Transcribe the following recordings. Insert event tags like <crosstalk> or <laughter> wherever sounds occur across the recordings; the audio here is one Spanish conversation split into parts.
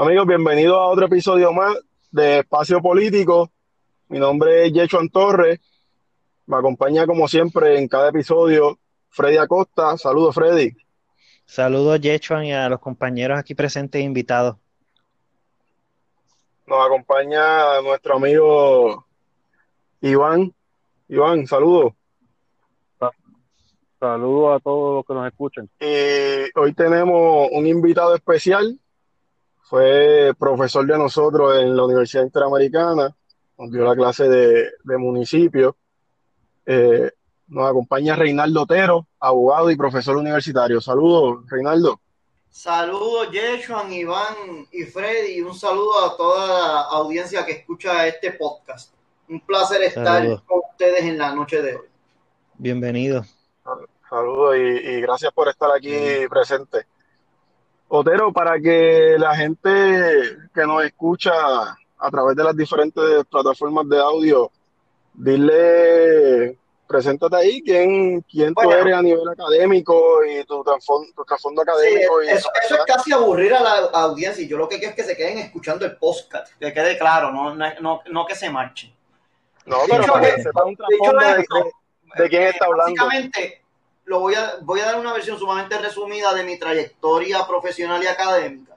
Amigos, bienvenidos a otro episodio más de Espacio Político. Mi nombre es Yechuan Torres. Me acompaña como siempre en cada episodio Freddy Acosta. Saludos, Freddy. Saludos, Yechuan, y a los compañeros aquí presentes e invitados. Nos acompaña nuestro amigo Iván. Iván, saludos. Saludos a todos los que nos escuchen. Y hoy tenemos un invitado especial fue profesor de nosotros en la Universidad Interamericana, nos dio la clase de, de municipio. Eh, nos acompaña Reinaldo Otero, abogado y profesor universitario. Saludos, Reinaldo. Saludos, Jeshuan, Iván y Freddy. Un saludo a toda la audiencia que escucha este podcast. Un placer estar con ustedes en la noche de hoy. Bienvenido. Saludos y, y gracias por estar aquí presente. Otero, para que la gente que nos escucha a través de las diferentes plataformas de audio, dile, preséntate ahí, quién, quién tú eres a nivel académico y tu trasfondo, académico. eso, es casi aburrir a la audiencia y yo lo que quiero es que se queden escuchando el podcast, que quede claro, no, no, no que se marchen. No, pero para que sepan un trasfondo de, de, quién está hablando. Básicamente, lo voy a, voy a dar una versión sumamente resumida de mi trayectoria profesional y académica.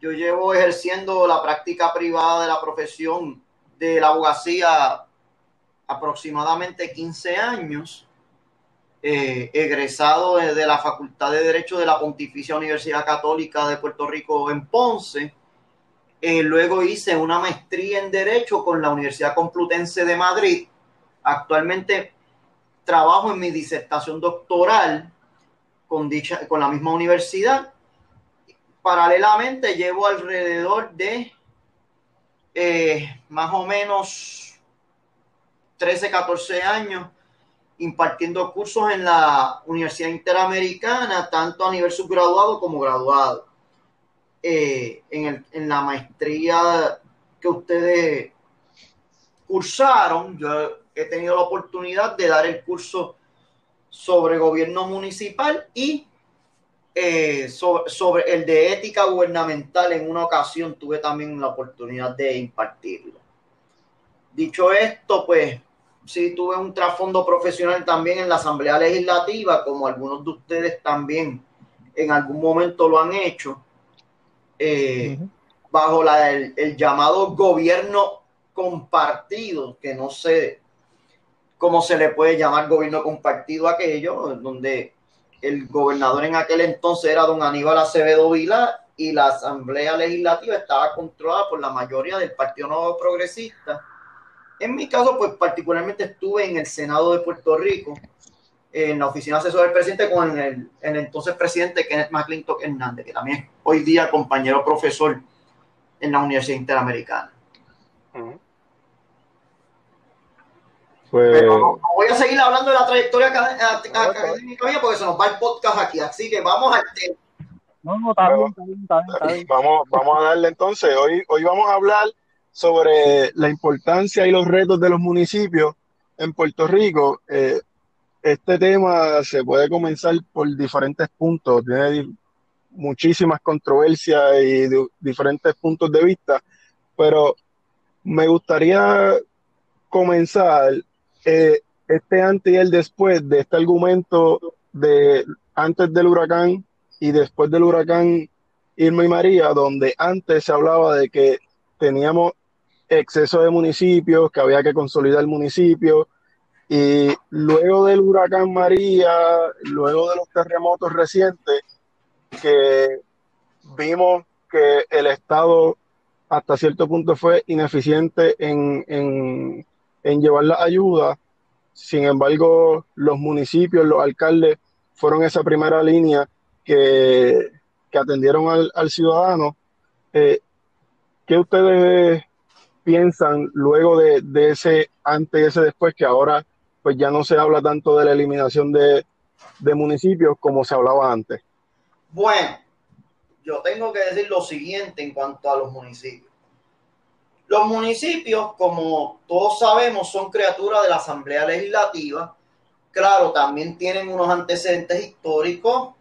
Yo llevo ejerciendo la práctica privada de la profesión de la abogacía aproximadamente 15 años, eh, egresado de la Facultad de Derecho de la Pontificia Universidad Católica de Puerto Rico en Ponce. Eh, luego hice una maestría en Derecho con la Universidad Complutense de Madrid. Actualmente trabajo en mi disertación doctoral con, dicha, con la misma universidad. Paralelamente llevo alrededor de eh, más o menos 13, 14 años impartiendo cursos en la Universidad Interamericana, tanto a nivel subgraduado como graduado. Eh, en, en, la maestría que ustedes cursaron, yo he tenido la oportunidad de dar el curso sobre gobierno municipal y eh, sobre, el de ética gubernamental en una ocasión tuve también la oportunidad de impartirlo. Dicho esto, pues sí tuve un trasfondo profesional también en la Asamblea Legislativa, como algunos de ustedes también en algún momento lo han hecho, eh, bajo la, el, el, llamado gobierno compartido, que no sé cómo se le puede llamar gobierno compartido aquello, donde el gobernador en aquel entonces era don Aníbal Acevedo Vila y la Asamblea Legislativa estaba controlada por la mayoría del Partido Nuevo Progresista. En mi caso, pues particularmente estuve en el Senado de Puerto Rico, en la oficina asesora del presidente con el, entonces presidente Kenneth McClintock Hernández, que también hoy día compañero profesor en la Universidad Interamericana. Pues... voy a seguir hablando de la trayectoria académica mía porque se nos va el podcast aquí, así que vamos al tema. Vamos, vamos a darle entonces. Hoy, hoy vamos a hablar sobre la importancia y los retos de los municipios en Puerto Rico. Eh, este tema se puede comenzar por diferentes puntos, tiene muchísimas controversias y diferentes puntos de vista, pero me gustaría comenzar eh, este antes y el después de este argumento de antes del huracán y después del huracán Irma y María, donde antes se hablaba de que teníamos exceso de municipios, que había que consolidar el municipio, y luego del huracán María, luego de los terremotos recientes, que vimos que el Estado hasta cierto punto fue ineficiente en, en en llevar la ayuda. Sin embargo, los municipios, los alcaldes fueron esa primera línea que, que atendieron al, al ciudadano. Eh, ¿Qué ustedes piensan luego de, de, ese antes y ese después, que ahora pues ya no se habla tanto de la eliminación de, de municipios como se hablaba antes? Bueno, yo tengo que decir lo siguiente en cuanto a los municipios. Los municipios, como todos sabemos, son criaturas de la Asamblea Legislativa. Claro, también tienen unos antecedentes históricos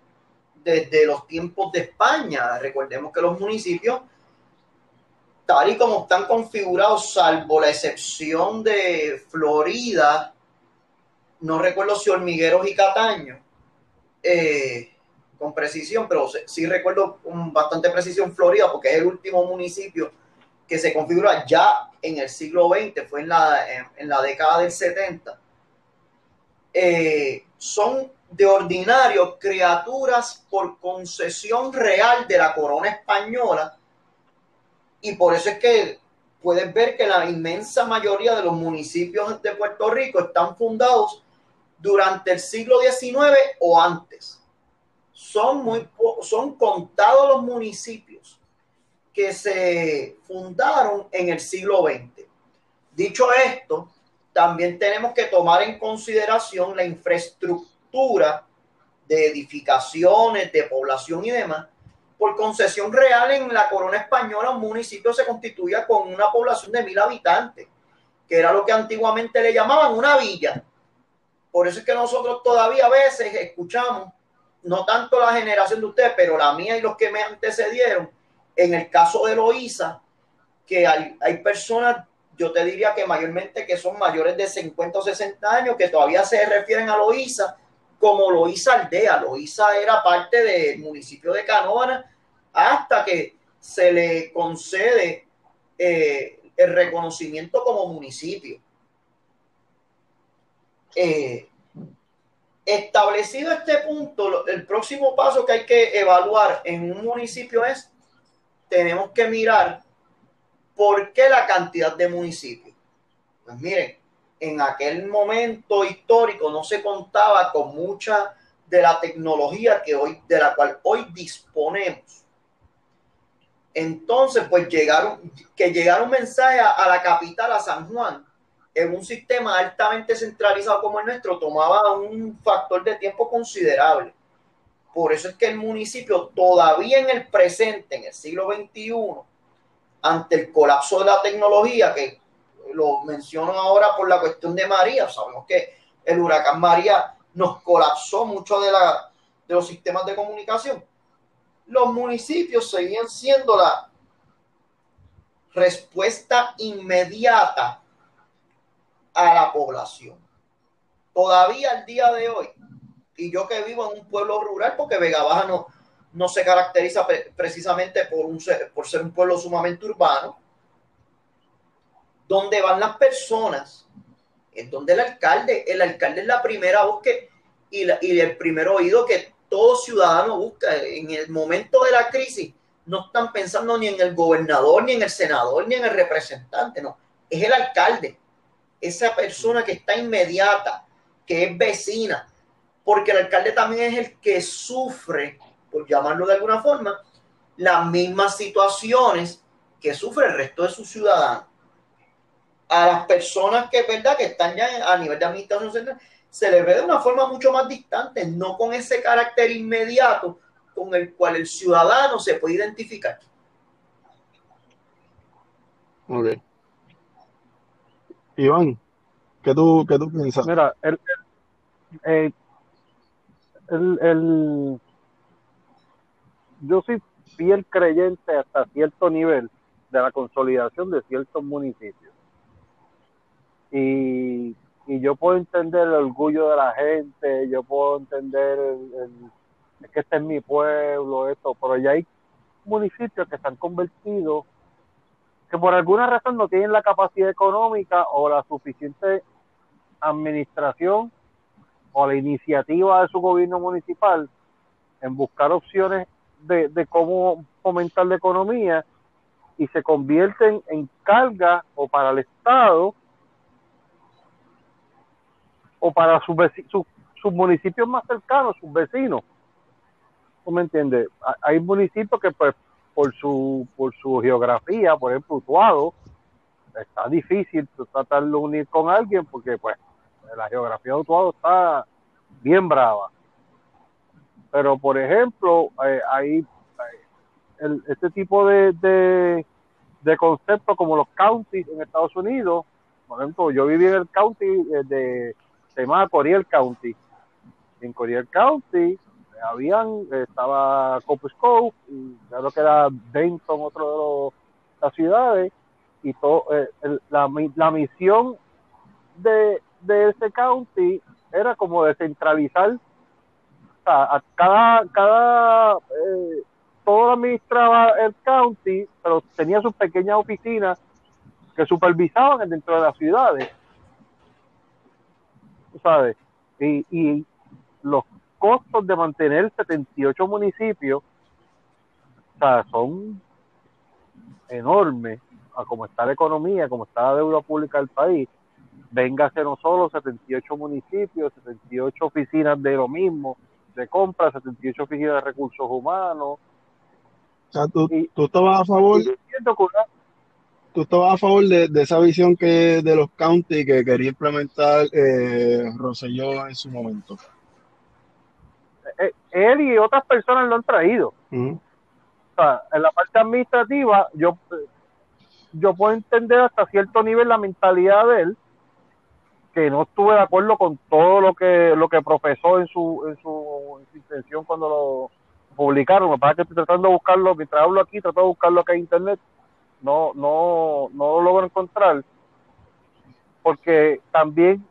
desde los tiempos de España. Recordemos que los municipios, tal y como están configurados, salvo la excepción de Florida, no recuerdo si Hormigueros y Cataño, eh, con precisión, pero sí recuerdo con bastante precisión Florida, porque es el último municipio que se configura ya en el siglo XX, fue en la, en, la década del 70. Eh, son de ordinario criaturas por concesión real de la corona española y por eso es que puedes ver que la inmensa mayoría de los municipios de Puerto Rico están fundados durante el siglo XIX o antes. Son, muy, son contados los municipios que se fundaron en el siglo XX. Dicho esto, también tenemos que tomar en consideración la infraestructura de edificaciones, de población y demás. Por concesión real en la corona española, un municipio se constituía con una población de mil habitantes, que era lo que antiguamente le llamaban una villa. Por eso es que nosotros todavía a veces escuchamos, no tanto la generación de ustedes, pero la mía y los que me antecedieron, en el caso de Loíza, que hay, hay personas yo te diría que mayormente que son mayores de 50 o 60 años, que todavía se refieren a Loíza como Loíza Aldea. Loíza era parte del municipio de Canóvana hasta que se le concede eh, el reconocimiento como municipio. Eh, establecido este punto, el próximo paso que hay que evaluar en un municipio es, tenemos que mirar ¿Por qué la cantidad de municipios? Pues miren, en aquel momento histórico no se contaba con mucha de la tecnología que hoy, de la cual hoy disponemos. Entonces, pues llegaron, que llegaron un mensaje a, la capital, a San Juan, en un sistema altamente centralizado como el nuestro, tomaba un factor de tiempo considerable. Por eso es que el municipio todavía en el presente, en el siglo XXI, ante el colapso de la tecnología, que lo menciono ahora por la cuestión de María, sabemos que el huracán María nos colapsó mucho de, la, de los sistemas de comunicación. Los municipios seguían siendo la respuesta inmediata a la población. Todavía al día de hoy, y yo que vivo en un pueblo rural, porque Vega Baja no, no se caracteriza precisamente por, un, por ser un pueblo sumamente urbano, donde van las personas, es donde el alcalde, el alcalde es la primera voz que, y, la, y el primer oído que todo ciudadano busca en el momento de la crisis. No están pensando ni en el gobernador, ni en el senador, ni en el representante, no. Es el alcalde, esa persona que está inmediata, que es vecina, porque el alcalde también es el que sufre por llamarlo de alguna forma, las mismas situaciones que sufre el resto de sus ciudadanos. A las personas que, ¿verdad? que están ya a nivel de administración central, se les ve de una forma mucho más distante, no con ese carácter inmediato con el cual el ciudadano se puede identificar. Ok. Iván, ¿qué tú, qué tú piensas? Mira, el, el, el, el yo soy fiel creyente hasta cierto nivel de la consolidación de ciertos municipios. Y, y yo puedo entender el orgullo de la gente, yo puedo entender el, el, que este es mi pueblo, esto, pero ya hay municipios que se han convertido, que por alguna razón no tienen la capacidad económica o la suficiente administración o la iniciativa de su gobierno municipal en buscar opciones de, de cómo fomentar la economía y se convierten en carga o para el Estado o para sus, sus, sus municipios más cercanos, sus vecinos. ¿Tú me entiendes? Hay municipios que pues por su por su geografía, por ejemplo, Utuado, está difícil tratar de unir con alguien porque pues la geografía de Utuado está bien brava pero, por ejemplo, eh, hay el, este tipo de, de, de conceptos como los counties en Estados Unidos. Por ejemplo, yo viví en el county eh, de, se Coriel County. En Coriel County, habían, estaba Copus Cove, y creo que era Denton, otro de las ciudades, y todo, eh, la, la misión de, de ese county era como descentralizar a cada cada eh, todo administraba el county pero tenía sus pequeñas oficinas que supervisaban dentro de las ciudades ¿sabes? Y, y los costos de mantener 78 municipios o sea, son enormes a cómo está la economía, como está la deuda pública del país véngase no solo 78 municipios, 78 oficinas de lo mismo, de compra, 78 oficinas de recursos humanos. O sea, tú, tú estabas a favor. Tú estabas a favor de, de, esa visión que de los counties que quería implementar eh, Rosselló en su momento. Eh, eh, él y otras personas lo han traído. O sea, en la parte administrativa, yo, yo puedo entender hasta cierto nivel la mentalidad de él, que no estuve de acuerdo con todo lo que lo que profesó en su, en su, intención cuando lo publicaron. Me parece que estoy tratando de buscarlo, mientras hablo aquí, trato de buscarlo acá en internet. No, no, no lo logro encontrar. Porque también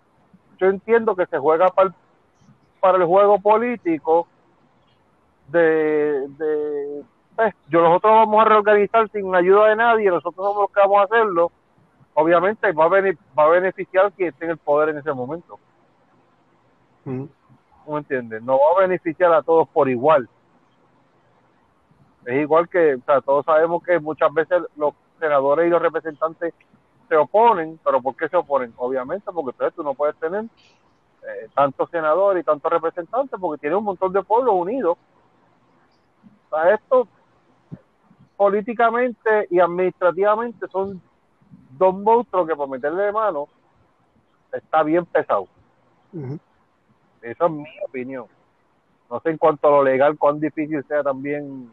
yo entiendo que se juega para el, para el juego político de, de pues, yo nosotros vamos a reorganizar sin ayuda de nadie, nosotros somos los vamos a hacerlo obviamente va a, va a beneficiar quien esté en el poder en ese momento. ¿No me entiendes? No va a beneficiar a todos por igual. Es igual que, o sea, todos sabemos que muchas veces los senadores y los representantes se oponen, pero ¿por qué se oponen? Obviamente porque entonces tú no puedes tener eh, tantos senadores y tantos representantes porque tiene un montón de pueblos unidos. O sea, esto políticamente y administrativamente son dos monstruos que por meterle de mano está bien pesado. Esa es mi opinión. No sé en cuanto a lo legal cuán difícil sea también,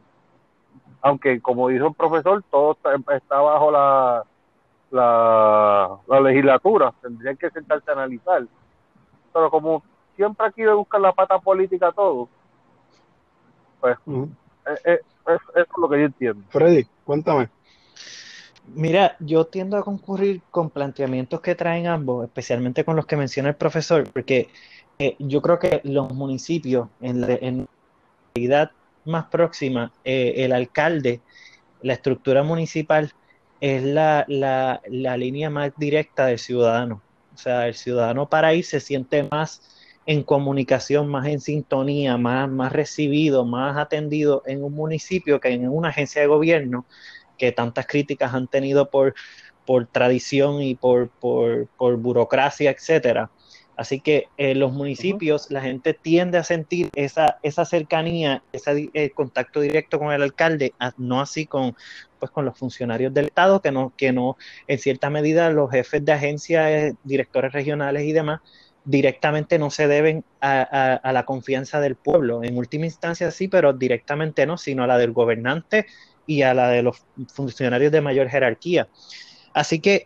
aunque como dijo el profesor, todo está, bajo la, la, legislatura, tendrían que sentarse a analizar. Pero como siempre aquí de buscar la pata política todo, pues eh, eh, eso es lo que yo entiendo. Freddy, cuéntame. Mira, yo tiendo a concurrir con planteamientos que traen ambos, especialmente con los que menciona el profesor, porque eh, yo creo que los municipios, en la, realidad más próxima, eh, el alcalde, la estructura municipal, es la, la, la, línea más directa del ciudadano. O sea, el ciudadano para ahí se siente más en comunicación, más en sintonía, más, más recibido, más atendido en un municipio que en una agencia de gobierno que tantas críticas han tenido por, por tradición y por, por, por burocracia, etcétera. Así que en eh, los municipios la gente tiende a sentir esa, esa cercanía, ese eh, contacto directo con el alcalde, no así con, pues, con los funcionarios del Estado, que no, que no, en cierta medida los jefes de agencias, eh, directores regionales y demás, directamente no se deben a, a, la confianza del pueblo. En última instancia sí, pero directamente no, sino a la del gobernante y a la de los funcionarios de mayor jerarquía. Así que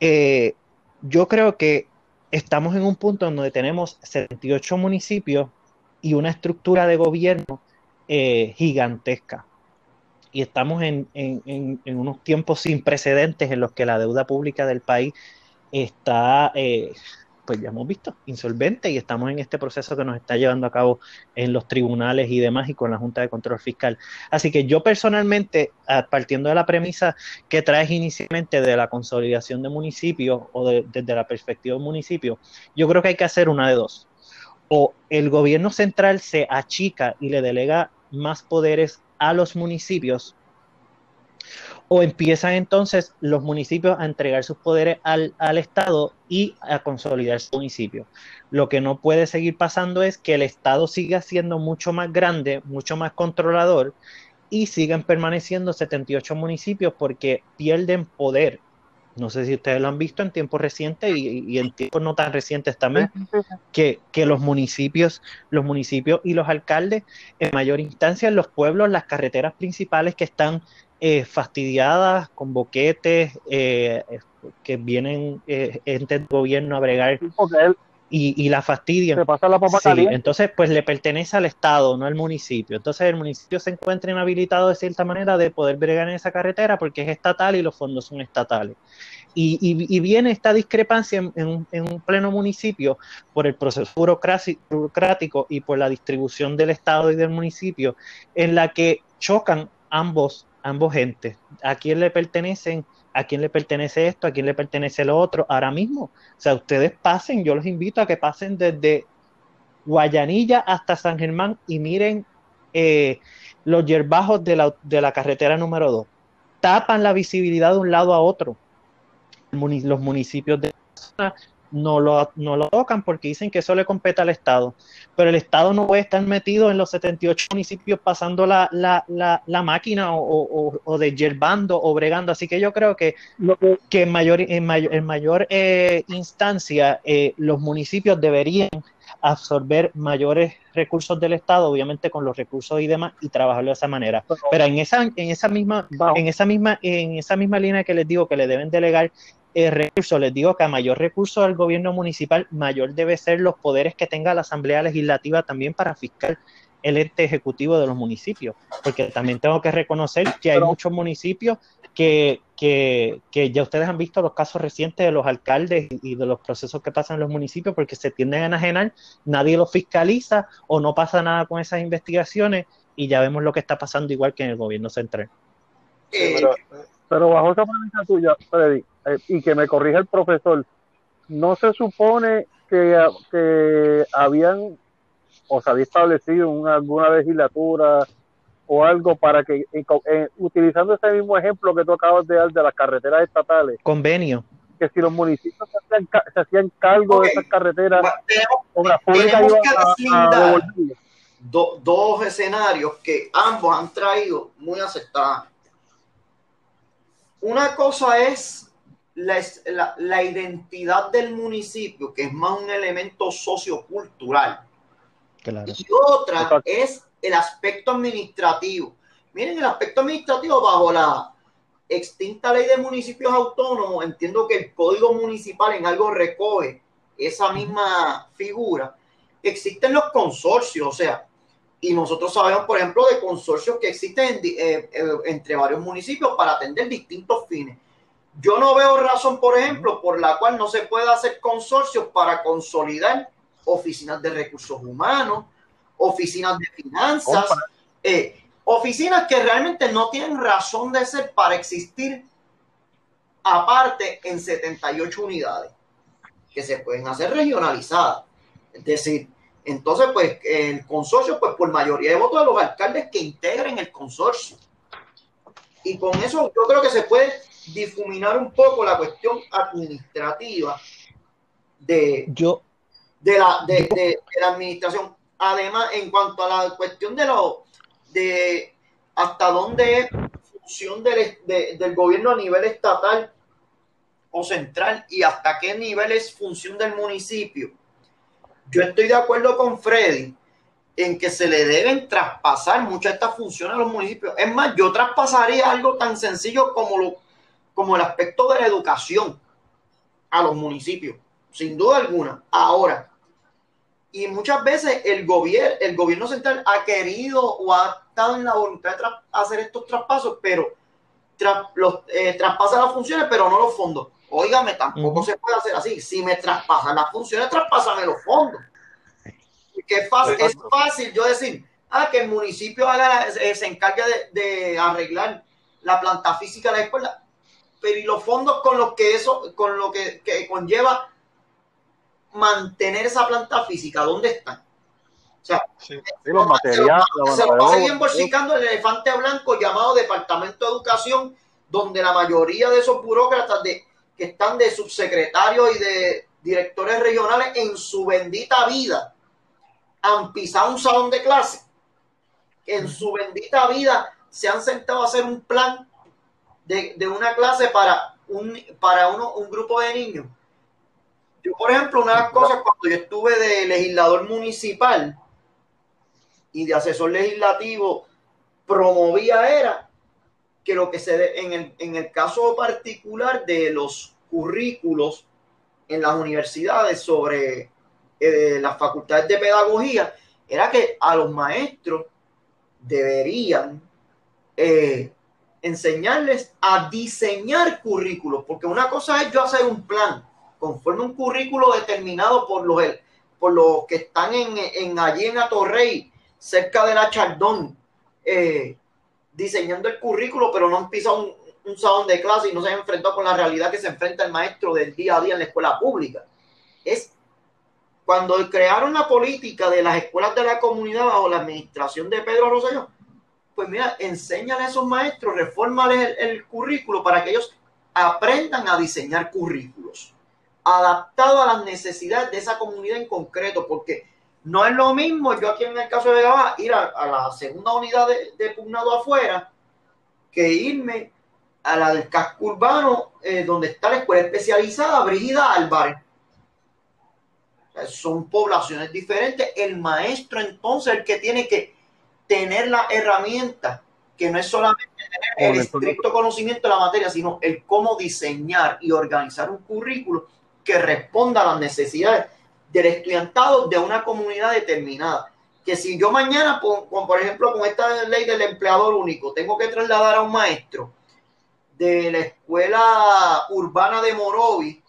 eh, yo creo que estamos en un punto donde tenemos 78 municipios y una estructura de gobierno eh, gigantesca. Y estamos en, en, unos tiempos sin precedentes en los que la deuda pública del país está eh, pues ya hemos visto, insolvente y estamos en este proceso que nos está llevando a cabo en los tribunales y demás y con la Junta de Control Fiscal. Así que yo personalmente, partiendo de la premisa que traes inicialmente de la consolidación de municipios o desde la perspectiva de municipio, yo creo que hay que hacer una de dos. O el gobierno central se achica y le delega más poderes a los municipios o empiezan entonces los municipios a entregar sus poderes al, Estado y a consolidar su municipio. Lo que no puede seguir pasando es que el Estado siga siendo mucho más grande, mucho más controlador y sigan permaneciendo 78 municipios porque pierden poder. No sé si ustedes lo han visto en tiempos recientes y, en tiempos no tan recientes también, que, que, los municipios, los municipios y los alcaldes, en mayor instancia, en los pueblos, las carreteras principales que están eh, fastidiadas, con boquetes, eh, que vienen eh, entes del gobierno a bregar. y, la fastidian. Se pasa la papa sí, entonces pues le pertenece al Estado, no al municipio. Entonces el municipio se encuentra inhabilitado de cierta manera de poder bregar en esa carretera porque es estatal y los fondos son estatales. Y, viene esta discrepancia en, un, pleno municipio por el proceso burocrático y por la distribución del Estado y del municipio, en la que chocan ambos, ambos entes. ¿A quién le pertenecen? ¿A quién le pertenece esto? ¿A quién le pertenece lo otro? Ahora mismo. O sea, ustedes pasen, yo los invito a que pasen desde Guayanilla hasta San Germán y miren eh, los yerbajos de la, de la carretera número 2. Tapan la visibilidad de un lado a otro los municipios de la no lo, no lo tocan porque dicen que eso le compete al Estado. Pero el Estado no puede estar metido en los 78 municipios pasando la, la, la, máquina o, o, de yerbando o bregando. Así que yo creo que, que, en mayor, en mayor, en mayor eh, instancia eh, los municipios deberían absorber mayores recursos del Estado, obviamente con los recursos y demás, y trabajarlo de esa manera. Pero en esa, en esa misma, en esa misma, en esa misma línea que les digo que le deben delegar el recurso, les digo que a mayor recurso del gobierno municipal, mayor debe ser los poderes que tenga la Asamblea Legislativa también para fiscal el ente ejecutivo de los municipios, porque también tengo que reconocer que hay muchos municipios que, que, que, ya ustedes han visto los casos recientes de los alcaldes y de los procesos que pasan en los municipios porque se tienden a enajenar, nadie los fiscaliza o no pasa nada con esas investigaciones y ya vemos lo que está pasando igual que en el gobierno central. pero, bajo esa premisa tuya, Freddy, eh, y que me corrija el profesor, no se supone que, que habían o se había establecido una, alguna legislatura o algo para que, eh, utilizando ese mismo ejemplo que tú acabas de dar de las carreteras estatales, convenio, que si los municipios se hacían, cargo de esas carreteras, obras públicas dos escenarios que ambos han traído muy aceptados. Una cosa es la, la, identidad del municipio, que es más un elemento sociocultural. Y otra es el aspecto administrativo. Miren, el aspecto administrativo bajo la extinta ley de municipios autónomos, entiendo que el código municipal en algo recoge esa misma figura. Existen los consorcios, o sea, y nosotros sabemos, por ejemplo, de consorcios que existen eh, eh, entre varios municipios para atender distintos fines. Yo no veo razón, por ejemplo, por la cual no se pueda hacer consorcios para consolidar oficinas de recursos humanos, oficinas de finanzas, eh, oficinas que realmente no tienen razón de ser para existir aparte en 78 unidades, que se pueden hacer regionalizadas. Es decir, entonces, pues el consorcio, pues por mayoría de votos de los alcaldes que integren el consorcio. Y con eso yo creo que se puede difuminar un poco la cuestión administrativa de, yo, de, la, de, la administración. Además, en cuanto a la cuestión de lo de hasta dónde es función del, del gobierno a nivel estatal o central y hasta qué nivel es función del municipio. Yo estoy de acuerdo con Freddy en que se le deben traspasar muchas de estas funciones a los municipios. Es más, yo traspasaría algo tan sencillo como lo como el aspecto de la educación a los municipios, sin duda alguna. Ahora, y muchas veces el gobierno, el gobierno central ha querido o ha estado en la voluntad de hacer estos traspasos, pero los, eh, traspasa las funciones, pero no los fondos. Óigame, tampoco se puede hacer así. Si me traspasan las funciones, traspásame los fondos. Que es fácil, es fácil yo decir, ah, que el municipio haga, eh, se encargue de, de arreglar la planta física de la escuela pero y los fondos con los que eso, con lo que, conlleva mantener esa planta física, ¿dónde están? O sea, los materiales, se, va a seguir embolsicando el elefante blanco llamado Departamento de Educación, donde la mayoría de esos burócratas de, que están de subsecretarios y de directores regionales en su bendita vida han pisado un salón de clase, en su bendita vida se han sentado a hacer un plan de, una clase para, un, para uno, un grupo de niños. Yo, por ejemplo, una de las cosas cuando yo estuve de legislador municipal y de asesor legislativo, promovía era que lo que se en el, en el caso particular de los currículos en las universidades sobre de las facultades de pedagogía, era que a los maestros deberían eh, enseñarles a diseñar currículos, porque una cosa es yo hacer un plan conforme un currículo determinado por los, por los que están en, en allí en Atorrey, cerca de la Chardón, eh, diseñando el currículo, pero no empieza un, un salón de clase y no se ha enfrentado con la realidad que se enfrenta el maestro del día a día en la escuela pública. Es cuando crearon la política de las escuelas de la comunidad bajo la administración de Pedro Rosselló, pues mira, enséñale a esos maestros, reformales el, currículo para que ellos aprendan a diseñar currículos adaptados a las necesidades de esa comunidad en concreto, porque no es lo mismo yo aquí en el caso de Gabá ir a, la segunda unidad de, de, pugnado afuera que irme a la del casco urbano eh, donde está la escuela especializada Brigida Álvarez. Son poblaciones diferentes. El maestro entonces el que tiene que tener la herramienta, que no es solamente tener el estricto conocimiento de la materia, sino el cómo diseñar y organizar un currículo que responda a las necesidades del estudiantado de una comunidad determinada. Que si yo mañana, con, con, por ejemplo, con esta ley del empleador único, tengo que trasladar a un maestro de la escuela urbana de Morovi,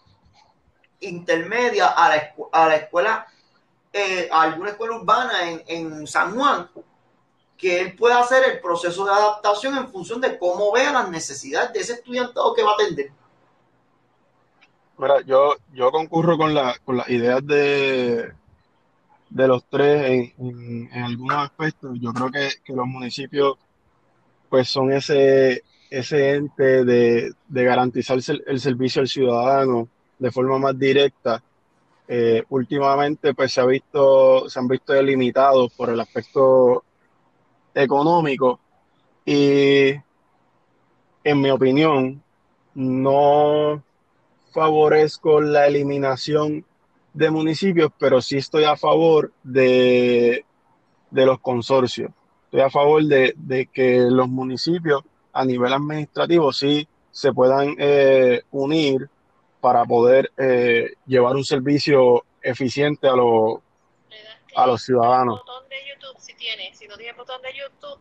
intermedia, a la, a la escuela, eh, a alguna escuela urbana en, en San Juan, que él pueda hacer el proceso de adaptación en función de cómo vea las necesidades de ese estudiantado que va a atender. Mira, yo, yo concurro con, la, con las ideas de, de los tres en, en, algunos aspectos. Yo creo que, que, los municipios pues son ese, ese ente de, de garantizar el, el, servicio al ciudadano de forma más directa. Eh, últimamente pues se ha visto, se han visto delimitados por el aspecto económico y en mi opinión no favorezco la eliminación de municipios, pero sí estoy a favor de, de los consorcios. Estoy a favor de, de, que los municipios a nivel administrativo sí se puedan eh, unir para poder eh, llevar un servicio eficiente a, los a los ciudadanos. YouTube, si, tiene. si no tiene botón de YouTube.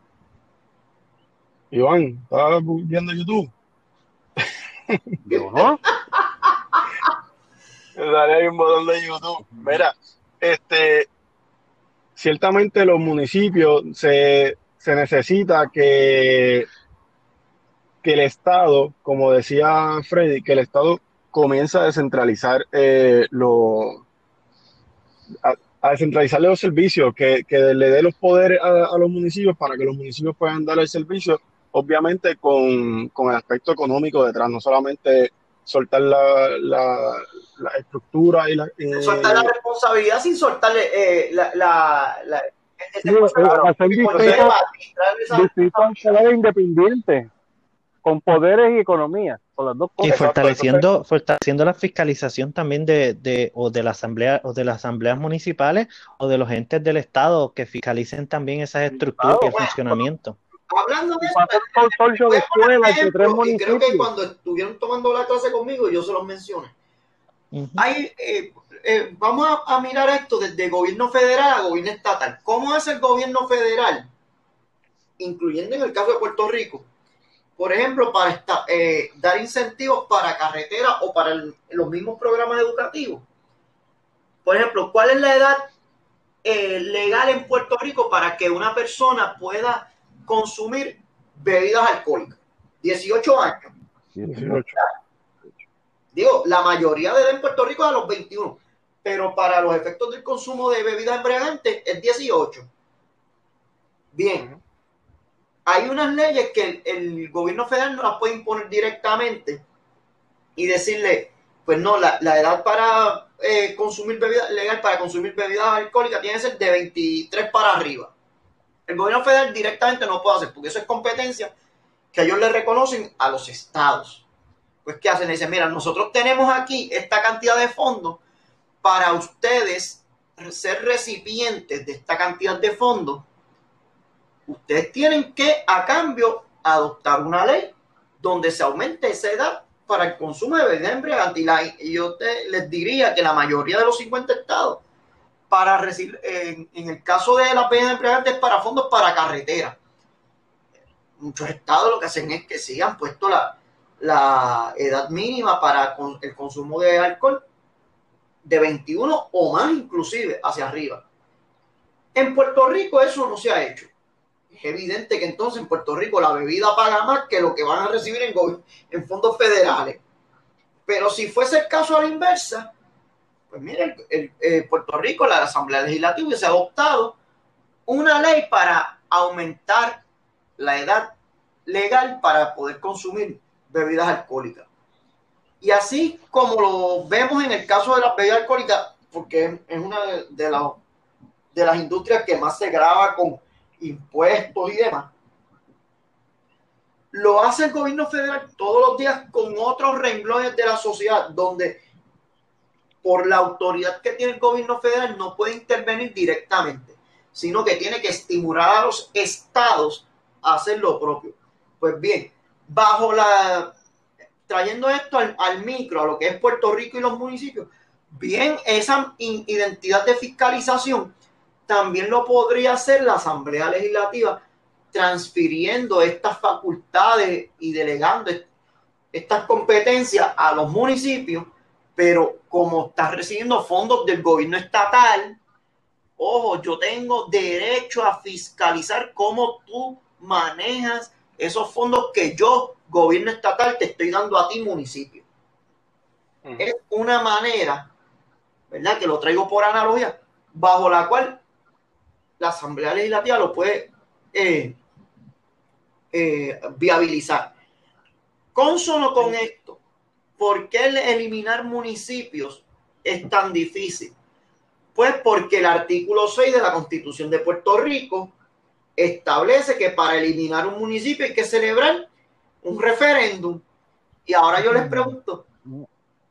Iván, ¿estás viendo YouTube? Yo no. <laughs> Dale ahí un botón de YouTube. Mira, este, ciertamente los municipios se, se necesita que, que el Estado, como decía Freddy, que el Estado comienza a descentralizar eh, lo, a, a, descentralizar los servicios, que, que le dé los poderes a, a, los municipios para que los municipios puedan dar el servicio, obviamente con, con el aspecto económico detrás, no solamente soltar la, la, la estructura y la... Eh, soltar la responsabilidad sin soltar eh, la... la, la este hacer distritos independientes con poderes y economía, con las dos cosas. Y fortaleciendo, fortaleciendo la fiscalización también de, de, o de la asamblea, o de las asambleas municipales o de los entes del Estado que fiscalicen también esas estructuras y el funcionamiento hablando de eso, consorcio de escuelas entre tres y creo que cuando estuvieron tomando la clase conmigo, yo se los mencioné. Uh -huh. Hay, eh, eh, vamos a, a, mirar esto desde gobierno federal a gobierno estatal. ¿Cómo es el gobierno federal? Incluyendo en el caso de Puerto Rico. Por ejemplo, para esta, eh, dar incentivos para carreteras o para el, los mismos programas educativos. Por ejemplo, ¿cuál es la edad eh, legal en Puerto Rico para que una persona pueda consumir bebidas alcohólicas. 18 años. 18. Digo, la mayoría de edad en Puerto Rico es a los 21, pero para los efectos del consumo de bebidas embriagantes es 18. Bien. Hay unas leyes que el, gobierno federal no las puede imponer directamente y decirle, pues no, la, edad para eh, consumir bebidas, legal para consumir bebidas alcohólicas tiene que ser de 23 para arriba el gobierno federal directamente no puede hacer, porque eso es competencia que ellos le reconocen a los estados. Pues, ¿qué hacen? Dicen, mira, nosotros tenemos aquí esta cantidad de fondos para ustedes ser recipientes de esta cantidad de fondos. Ustedes tienen que, a cambio, adoptar una ley donde se aumente esa edad para el consumo de bebidas embriagantes. Y, yo te, les diría que la mayoría de los 50 estados para recibir, en, el caso de la pena de embriaguez, para fondos para carretera. Muchos estados lo que hacen es que sí han puesto la, la edad mínima para con- el consumo de alcohol de 21 o más inclusive hacia arriba. En Puerto Rico eso no se ha hecho. Es evidente que entonces en Puerto Rico la bebida paga más que lo que van a recibir en, fondos federales. Pero si fuese el caso a la inversa, pues mire, el, eh, Puerto Rico, la Asamblea Legislativa hubiese adoptado una ley para aumentar la edad legal para poder consumir bebidas alcohólicas. Y así como lo vemos en el caso de las bebidas alcohólicas, porque es una de, de las industrias que más se graba con impuestos y demás, lo hace el gobierno federal todos los días con otros renglones de la sociedad, donde por la autoridad que tiene el gobierno federal no puede intervenir directamente, sino que tiene que estimular a los estados a hacer lo propio. Pues bien, bajo la trayendo esto al, al micro, a lo que es Puerto Rico y los municipios, bien esa identidad de fiscalización también lo podría hacer la Asamblea Legislativa transfiriendo estas facultades y delegando est- estas competencias a los municipios, pero como está recibiendo fondos del gobierno estatal, ojo, yo tengo derecho a fiscalizar cómo tú manejas esos fondos que yo, gobierno estatal, te estoy dando a ti, municipio. Es una manera, ¿verdad? Que lo traigo por analogía, bajo la cual la Asamblea Legislativa lo puede eh, eh, viabilizar. Consono con esto, ¿por qué el eliminar municipios es tan difícil? Pues porque el artículo 6 de la Constitución de Puerto Rico establece que para eliminar un municipio hay que celebrar un referéndum. Y ahora yo les pregunto,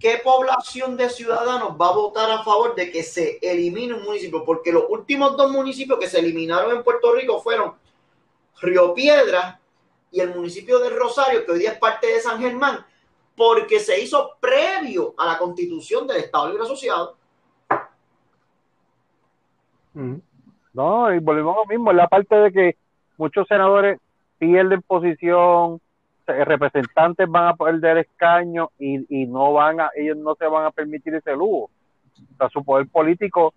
¿qué población de ciudadanos va a votar a favor de que se elimine un municipio? Porque los últimos dos municipios que se eliminaron en Puerto Rico fueron Río Piedra y el municipio de Rosario, que hoy día es parte de San Germán, porque se hizo previo a la constitución del Estado Libre Asociado. No, y volvemos a lo mismo, la parte de que muchos senadores pierden posición, representantes van a perder escaño y, y no van a, ellos no se van a permitir ese lujo. O sea, su poder político,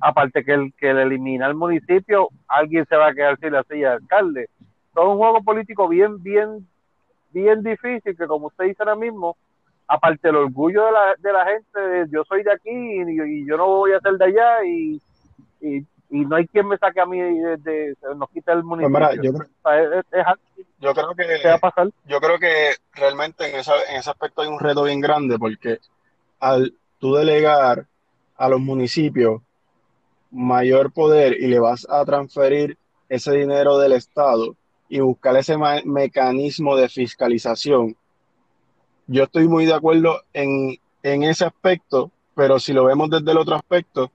aparte que el que el elimina el municipio, alguien se va a quedar sin la silla de alcalde. Todo un juego político bien, bien, bien difícil que como usted dice ahora mismo, aparte el orgullo de la, de la gente, de yo soy de aquí y, yo no voy a ser de allá y, y no hay quien me saque a mí de, de- nos quita el Pues municipio. mira, yo, creo- O sea, es, es algo yo creo que que va a pasar. yo creo que realmente en, esa- en ese aspecto hay un reto bien grande porque al tú delegar a los municipios mayor poder y le vas a transferir ese dinero del Estado y buscar ese mecanismo de fiscalización, yo estoy muy de acuerdo en, en ese aspecto, pero si lo vemos desde el otro aspecto,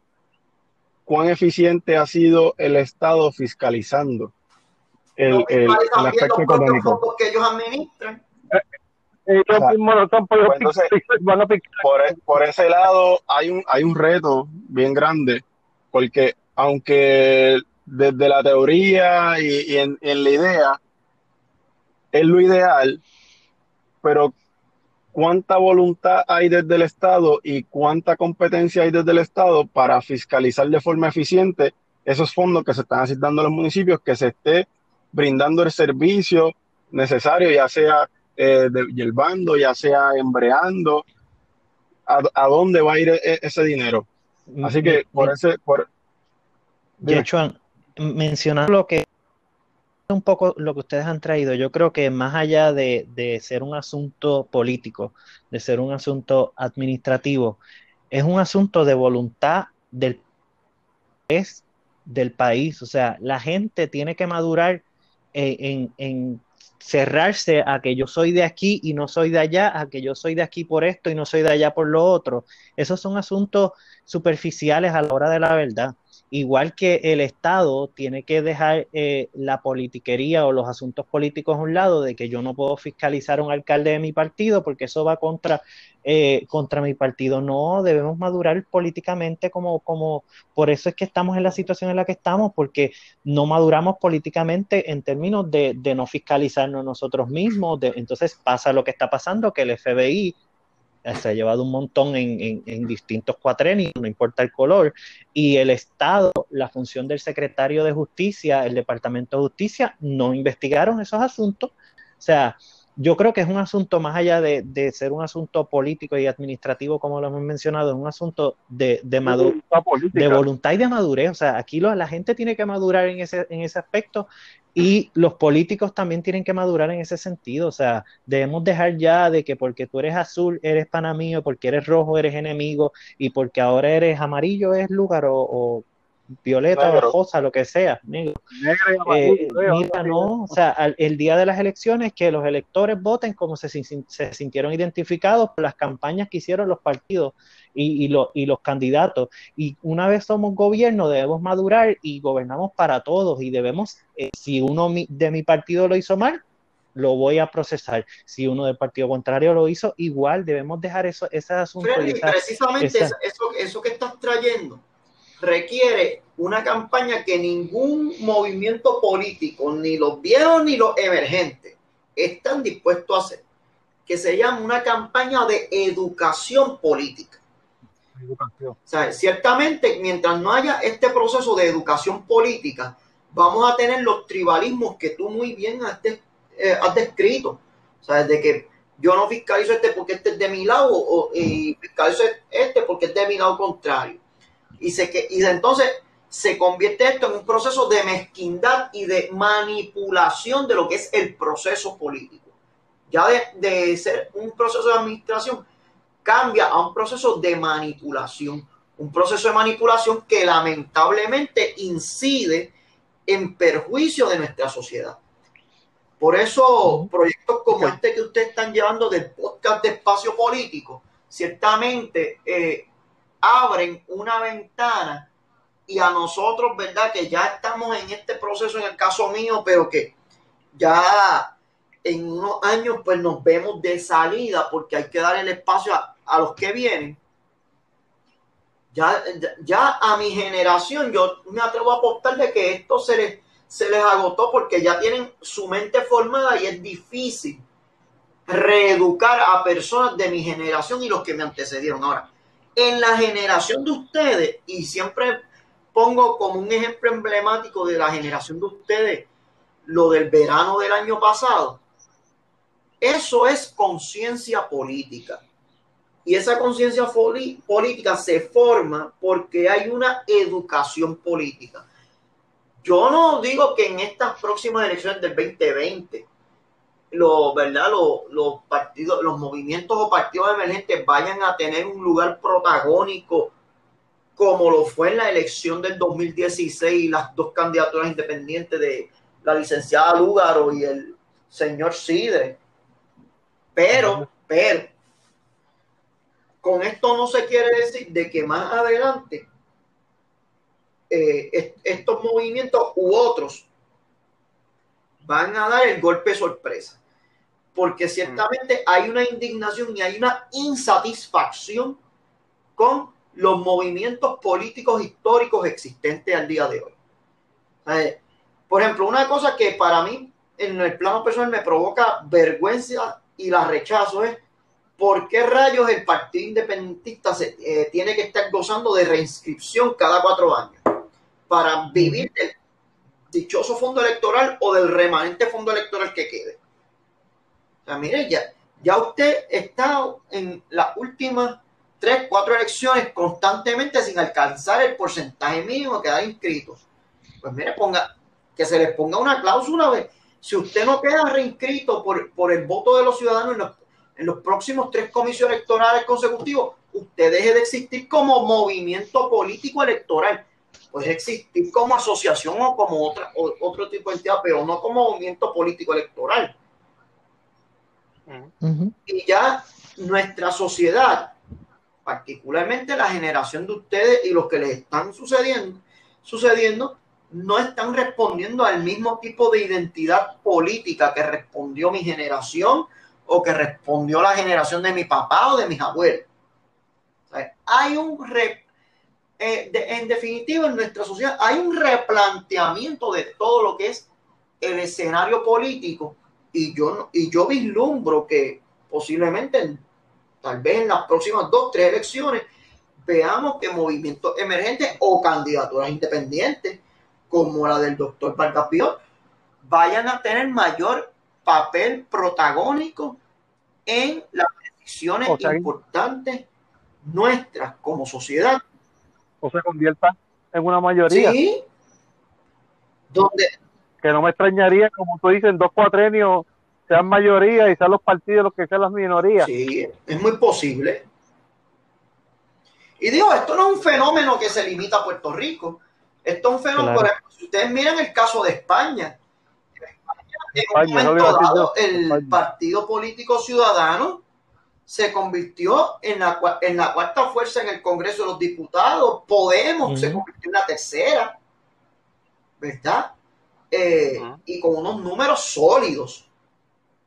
¿cuán eficiente ha sido el Estado fiscalizando el, No el- el aspecto económico? que ellos administran. Ellos O sea, mismos no son por los pues entonces, pic- van a picar. por, e- por ese lado hay un, hay un reto bien grande, porque aunque desde la teoría y, y en, en la idea es lo ideal, pero cuánta voluntad hay desde el Estado y cuánta competencia hay desde el Estado para fiscalizar de forma eficiente esos fondos que se están asignando a los municipios, que se esté brindando el servicio necesario, ya sea eh, de, ya sea embreando, a, a dónde va a ir e- ese dinero. Así que por ese, por, dime. Yechuan, mencionando lo que un poco lo que ustedes han traído, yo creo que más allá de, de ser un asunto político, de ser un asunto administrativo, es un asunto de voluntad del es del país. O sea, la gente tiene que madurar eh, en, en cerrarse a que yo soy de aquí y no soy de allá, a que yo soy de aquí por esto y no soy de allá por lo otro. Esos son asuntos superficiales a la hora de la verdad. Igual que el Estado tiene que dejar eh, la politiquería o los asuntos políticos a un lado, de que yo no puedo fiscalizar a un alcalde de mi partido porque eso va contra, eh, contra mi partido. No, debemos madurar políticamente como, como, por eso es que estamos en la situación en la que estamos, porque no maduramos políticamente en términos de, de no fiscalizarnos nosotros mismos. De, entonces pasa lo que está pasando, que el FBI se ha llevado un montón en, en, distintos cuatrenios, no importa el color, y el Estado, la función del secretario de Justicia, el Departamento de Justicia, no investigaron esos asuntos. O sea, yo creo que es un asunto más allá de, de, ser un asunto político y administrativo, como lo hemos mencionado, es un asunto de, de, de voluntad y de madurez. O sea, aquí lo, la gente tiene que madurar en ese, en ese aspecto y los políticos también tienen que madurar en ese sentido. O sea, debemos dejar ya de que porque tú eres azul eres pana mío, porque eres rojo eres enemigo y porque ahora eres amarillo es lugar o, o violeta o rosa, lo que sea, negro. Eh, mira, no, o sea, el día de las elecciones que los electores voten como se, se, sintieron identificados por las campañas que hicieron los partidos y, y, lo, y, los candidatos. Y una vez somos gobierno, debemos madurar y gobernamos para todos y debemos, eh, si uno de mi partido lo hizo mal, lo voy a procesar. Si uno del partido contrario lo hizo, igual debemos dejar eso, ese asunto. precisamente esa... eso, eso que estás trayendo requiere una campaña que ningún movimiento político, ni los viejos ni los emergentes, están dispuestos a hacer, que se llama una campaña de educación política. Educación. O sea, ciertamente, mientras no haya este proceso de educación política, vamos a tener los tribalismos que tú muy bien has, eh, descrito. O sea, de que yo no fiscalizo este porque este es de mi lado o, y fiscalizo este porque es de mi lado contrario y, se, y entonces se convierte esto en un proceso de mezquindad y de manipulación de lo que es el proceso político. Ya de, de ser un proceso de administración, cambia a un proceso de manipulación. Un proceso de manipulación que lamentablemente incide en perjuicio de nuestra sociedad. Por eso, proyectos como este que ustedes están llevando del podcast de espacio político, ciertamente eh, abren una ventana y a nosotros, ¿verdad? Que ya estamos en este proceso, en el caso mío, pero que ya en unos años pues nos vemos de salida porque hay que dar el espacio a, los que vienen. Ya, ya a mi generación yo me atrevo a apostar de que esto se les, se les agotó porque ya tienen su mente formada y es difícil reeducar a personas de mi generación y los que me antecedieron. Ahora, en la generación de ustedes, y siempre pongo como un ejemplo emblemático de la generación de ustedes, lo del verano del año pasado, eso es conciencia política. Y esa conciencia política se forma porque hay una educación política. Yo no digo que en estas próximas elecciones del 2020 los, ¿verdad? Los, los, partidos, los movimientos o partidos emergentes vayan a tener un lugar protagónico como lo fue en la elección del 2016 las dos candidaturas independientes de la licenciada Lúgaro y el señor Sidre. Pero, pero, con esto no se quiere decir de que más adelante eh, estos movimientos u otros van a dar el golpe sorpresa porque ciertamente hay una indignación y hay una insatisfacción con los movimientos políticos históricos existentes al día de hoy. Eh, por ejemplo, una cosa que para mí en el plano personal me provoca vergüenza y la rechazo es por qué rayos el Partido Independentista se, eh, tiene que estar gozando de reinscripción cada cuatro años para vivir del dichoso fondo electoral o del remanente fondo electoral que quede. Sea, mire, ya, ya usted está en las últimas tres, cuatro elecciones constantemente sin alcanzar el porcentaje mínimo que da inscritos. Pues mire, ponga, que se les ponga una cláusula de si usted no queda reinscrito por, por el voto de los ciudadanos en los, en los próximos tres comicios electorales consecutivos, usted deje de existir como movimiento político electoral. Puede existir como asociación o como otra, otro tipo de entidad, pero no como movimiento político electoral. Y ya nuestra sociedad, particularmente la generación de ustedes y los que les están sucediendo, sucediendo, no están respondiendo al mismo tipo de identidad política que respondió mi generación o que respondió la generación de mi papá o de mis abuelos. hay un eh, en definitiva en nuestra sociedad hay un replanteamiento de todo lo que es el escenario político y yo y yo vislumbro que posiblemente tal vez en las próximas dos tres elecciones veamos que movimientos emergentes o candidaturas independientes como la del doctor Vargas vayan a tener mayor papel protagónico en las decisiones importantes nuestras como sociedad. O se convierta en una mayoría. Sí. Donde. Que no me extrañaría, como tú dices, en dos cuatrenios sean mayoría y sean los partidos los que sean las minorías. Sí, es muy posible. Y digo, esto no es un fenómeno que se limita a Puerto Rico. Esto es un fenómeno, por ejemplo, si ustedes miran el caso de España, en un momento dado, el Partido Político Ciudadano se convirtió en la, en la cuarta fuerza en el Congreso de los Diputados. Podemos se convirtió en la tercera, ¿verdad? Eh, y con unos números sólidos.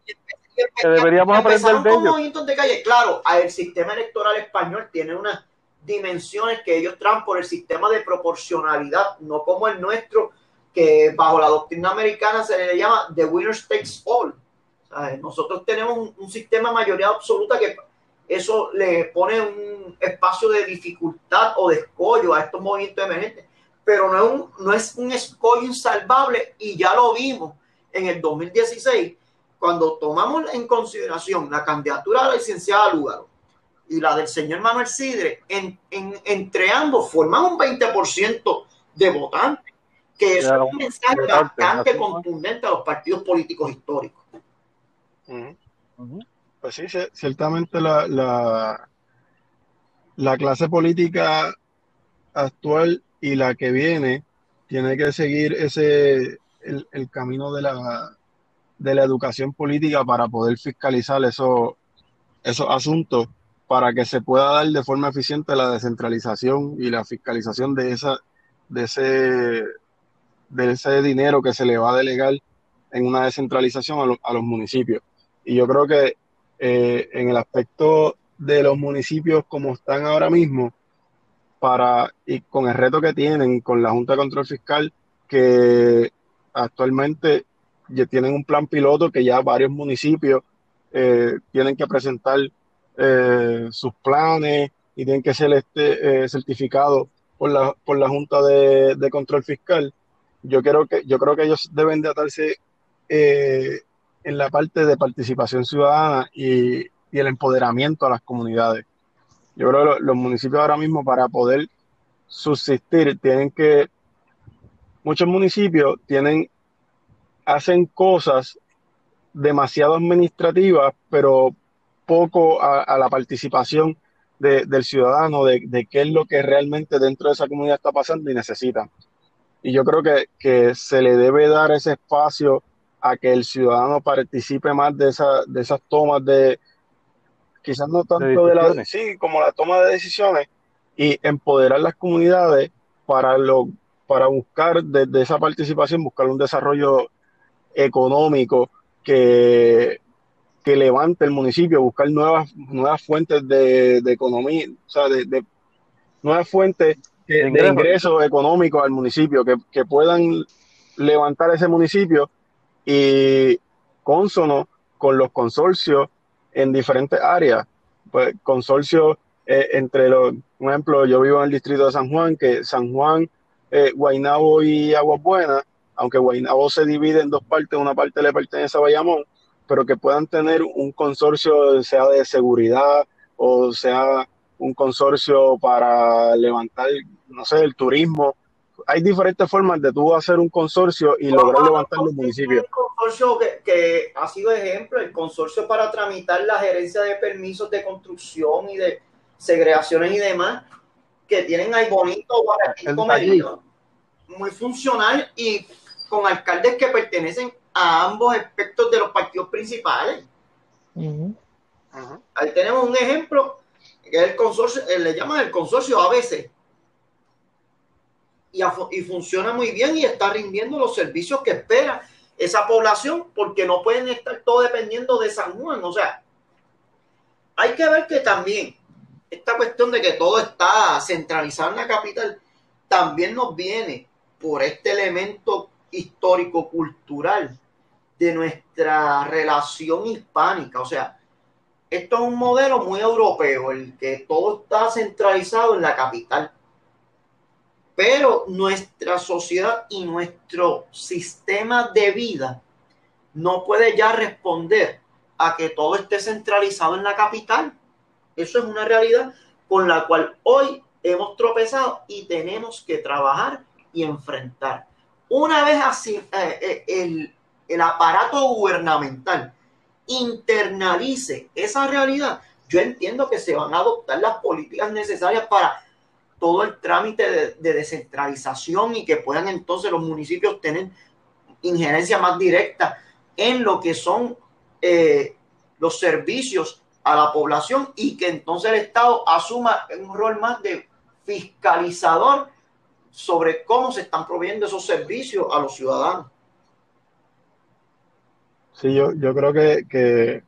Que deberíamos aprender de ellos. De calle. Claro, el sistema electoral español tiene unas dimensiones que ellos traen por el sistema de proporcionalidad, no como el nuestro, que bajo la doctrina americana se le llama the winner takes all. Nosotros tenemos un, sistema de mayoría absoluta que eso le pone un espacio de dificultad o de escollo a estos movimientos emergentes, pero no es un, no es un escollo insalvable y ya lo vimos en el 2016 cuando tomamos en consideración la candidatura de la licenciada Lugaro y la del señor Manuel Sidre, en, entre ambos forman un 20% de votantes, que es un mensaje bastante contundente a los partidos políticos históricos. Pues sí, ciertamente la, la, la clase política actual y la que viene tiene que seguir ese el, el camino de la, de la educación política para poder fiscalizar esos, esos asuntos para que se pueda dar de forma eficiente la descentralización y la fiscalización de esa de ese de ese dinero que se le va a delegar en una descentralización a, los municipios. Y yo creo que eh, en el aspecto de los municipios como están ahora mismo, para y con el reto que tienen con la Junta de Control Fiscal, que actualmente ya tienen un plan piloto que ya varios municipios eh, tienen que presentar eh, sus planes y tienen que ser este, eh, certificados por la, por la Junta de, Control Fiscal. Yo creo que, yo creo que ellos deben de atarse eh, en la parte de participación ciudadana y, el empoderamiento a las comunidades. Yo creo que los, municipios ahora mismo para poder subsistir tienen que, muchos municipios tienen, hacen cosas demasiado administrativas, pero poco a, la participación del ciudadano, de, qué es lo que realmente dentro de esa comunidad está pasando y necesita. Y yo creo que, se le debe dar ese espacio a que el ciudadano participe más de, esa, de esas tomas de, quizás no tanto de, la, sí, como la toma de decisiones y empoderar las comunidades para, lo, para buscar desde esa participación, buscar un desarrollo económico que, que levante el municipio, buscar nuevas, nuevas fuentes de, economía, o sea, de, nuevas fuentes de, ingresos. económicos al municipio, que, puedan levantar ese municipio y consono con los consorcios en diferentes áreas. Pues consorcios eh, entre los, por ejemplo, yo vivo en el distrito de San Juan, que San Juan, eh, Guaynabo y Aguas Buenas, aunque Guaynabo se divide en dos partes, una parte le pertenece a Bayamón, pero que puedan tener un consorcio, sea de seguridad o sea un consorcio para levantar, no sé, el turismo. Hay diferentes formas de tú hacer un consorcio y lograr levantar los municipios. Un consorcio que, ha sido ejemplo, el consorcio para tramitar la gerencia de permisos de construcción y de segregaciones y demás, que tienen ahí bonito para muy funcional y con alcaldes que pertenecen a ambos aspectos de los partidos principales. Ahí tenemos un ejemplo que es el consorcio, eh, le llaman el consorcio ABC. Y, funciona muy bien y está rindiendo los servicios que espera esa población porque no pueden estar todo dependiendo de San Juan. O sea, hay que ver que también esta cuestión de que todo está centralizado en la capital también nos viene por este elemento histórico-cultural de nuestra relación hispánica. O sea, esto es un modelo muy europeo, el que todo está centralizado en la capital. Pero nuestra sociedad y nuestro sistema de vida no puede ya responder a que todo esté centralizado en la capital. Eso es una realidad con la cual hoy hemos tropezado y tenemos que trabajar y enfrentar. Una vez así, eh, eh, el, el aparato gubernamental internalice esa realidad, yo entiendo que se van a adoptar las políticas necesarias para todo el trámite de, descentralización y que puedan entonces los municipios tener injerencia más directa en lo que son eh, los servicios a la población y que entonces el Estado asuma un rol más de fiscalizador sobre cómo se están proveyendo esos servicios a los ciudadanos. Sí, yo, yo creo que, que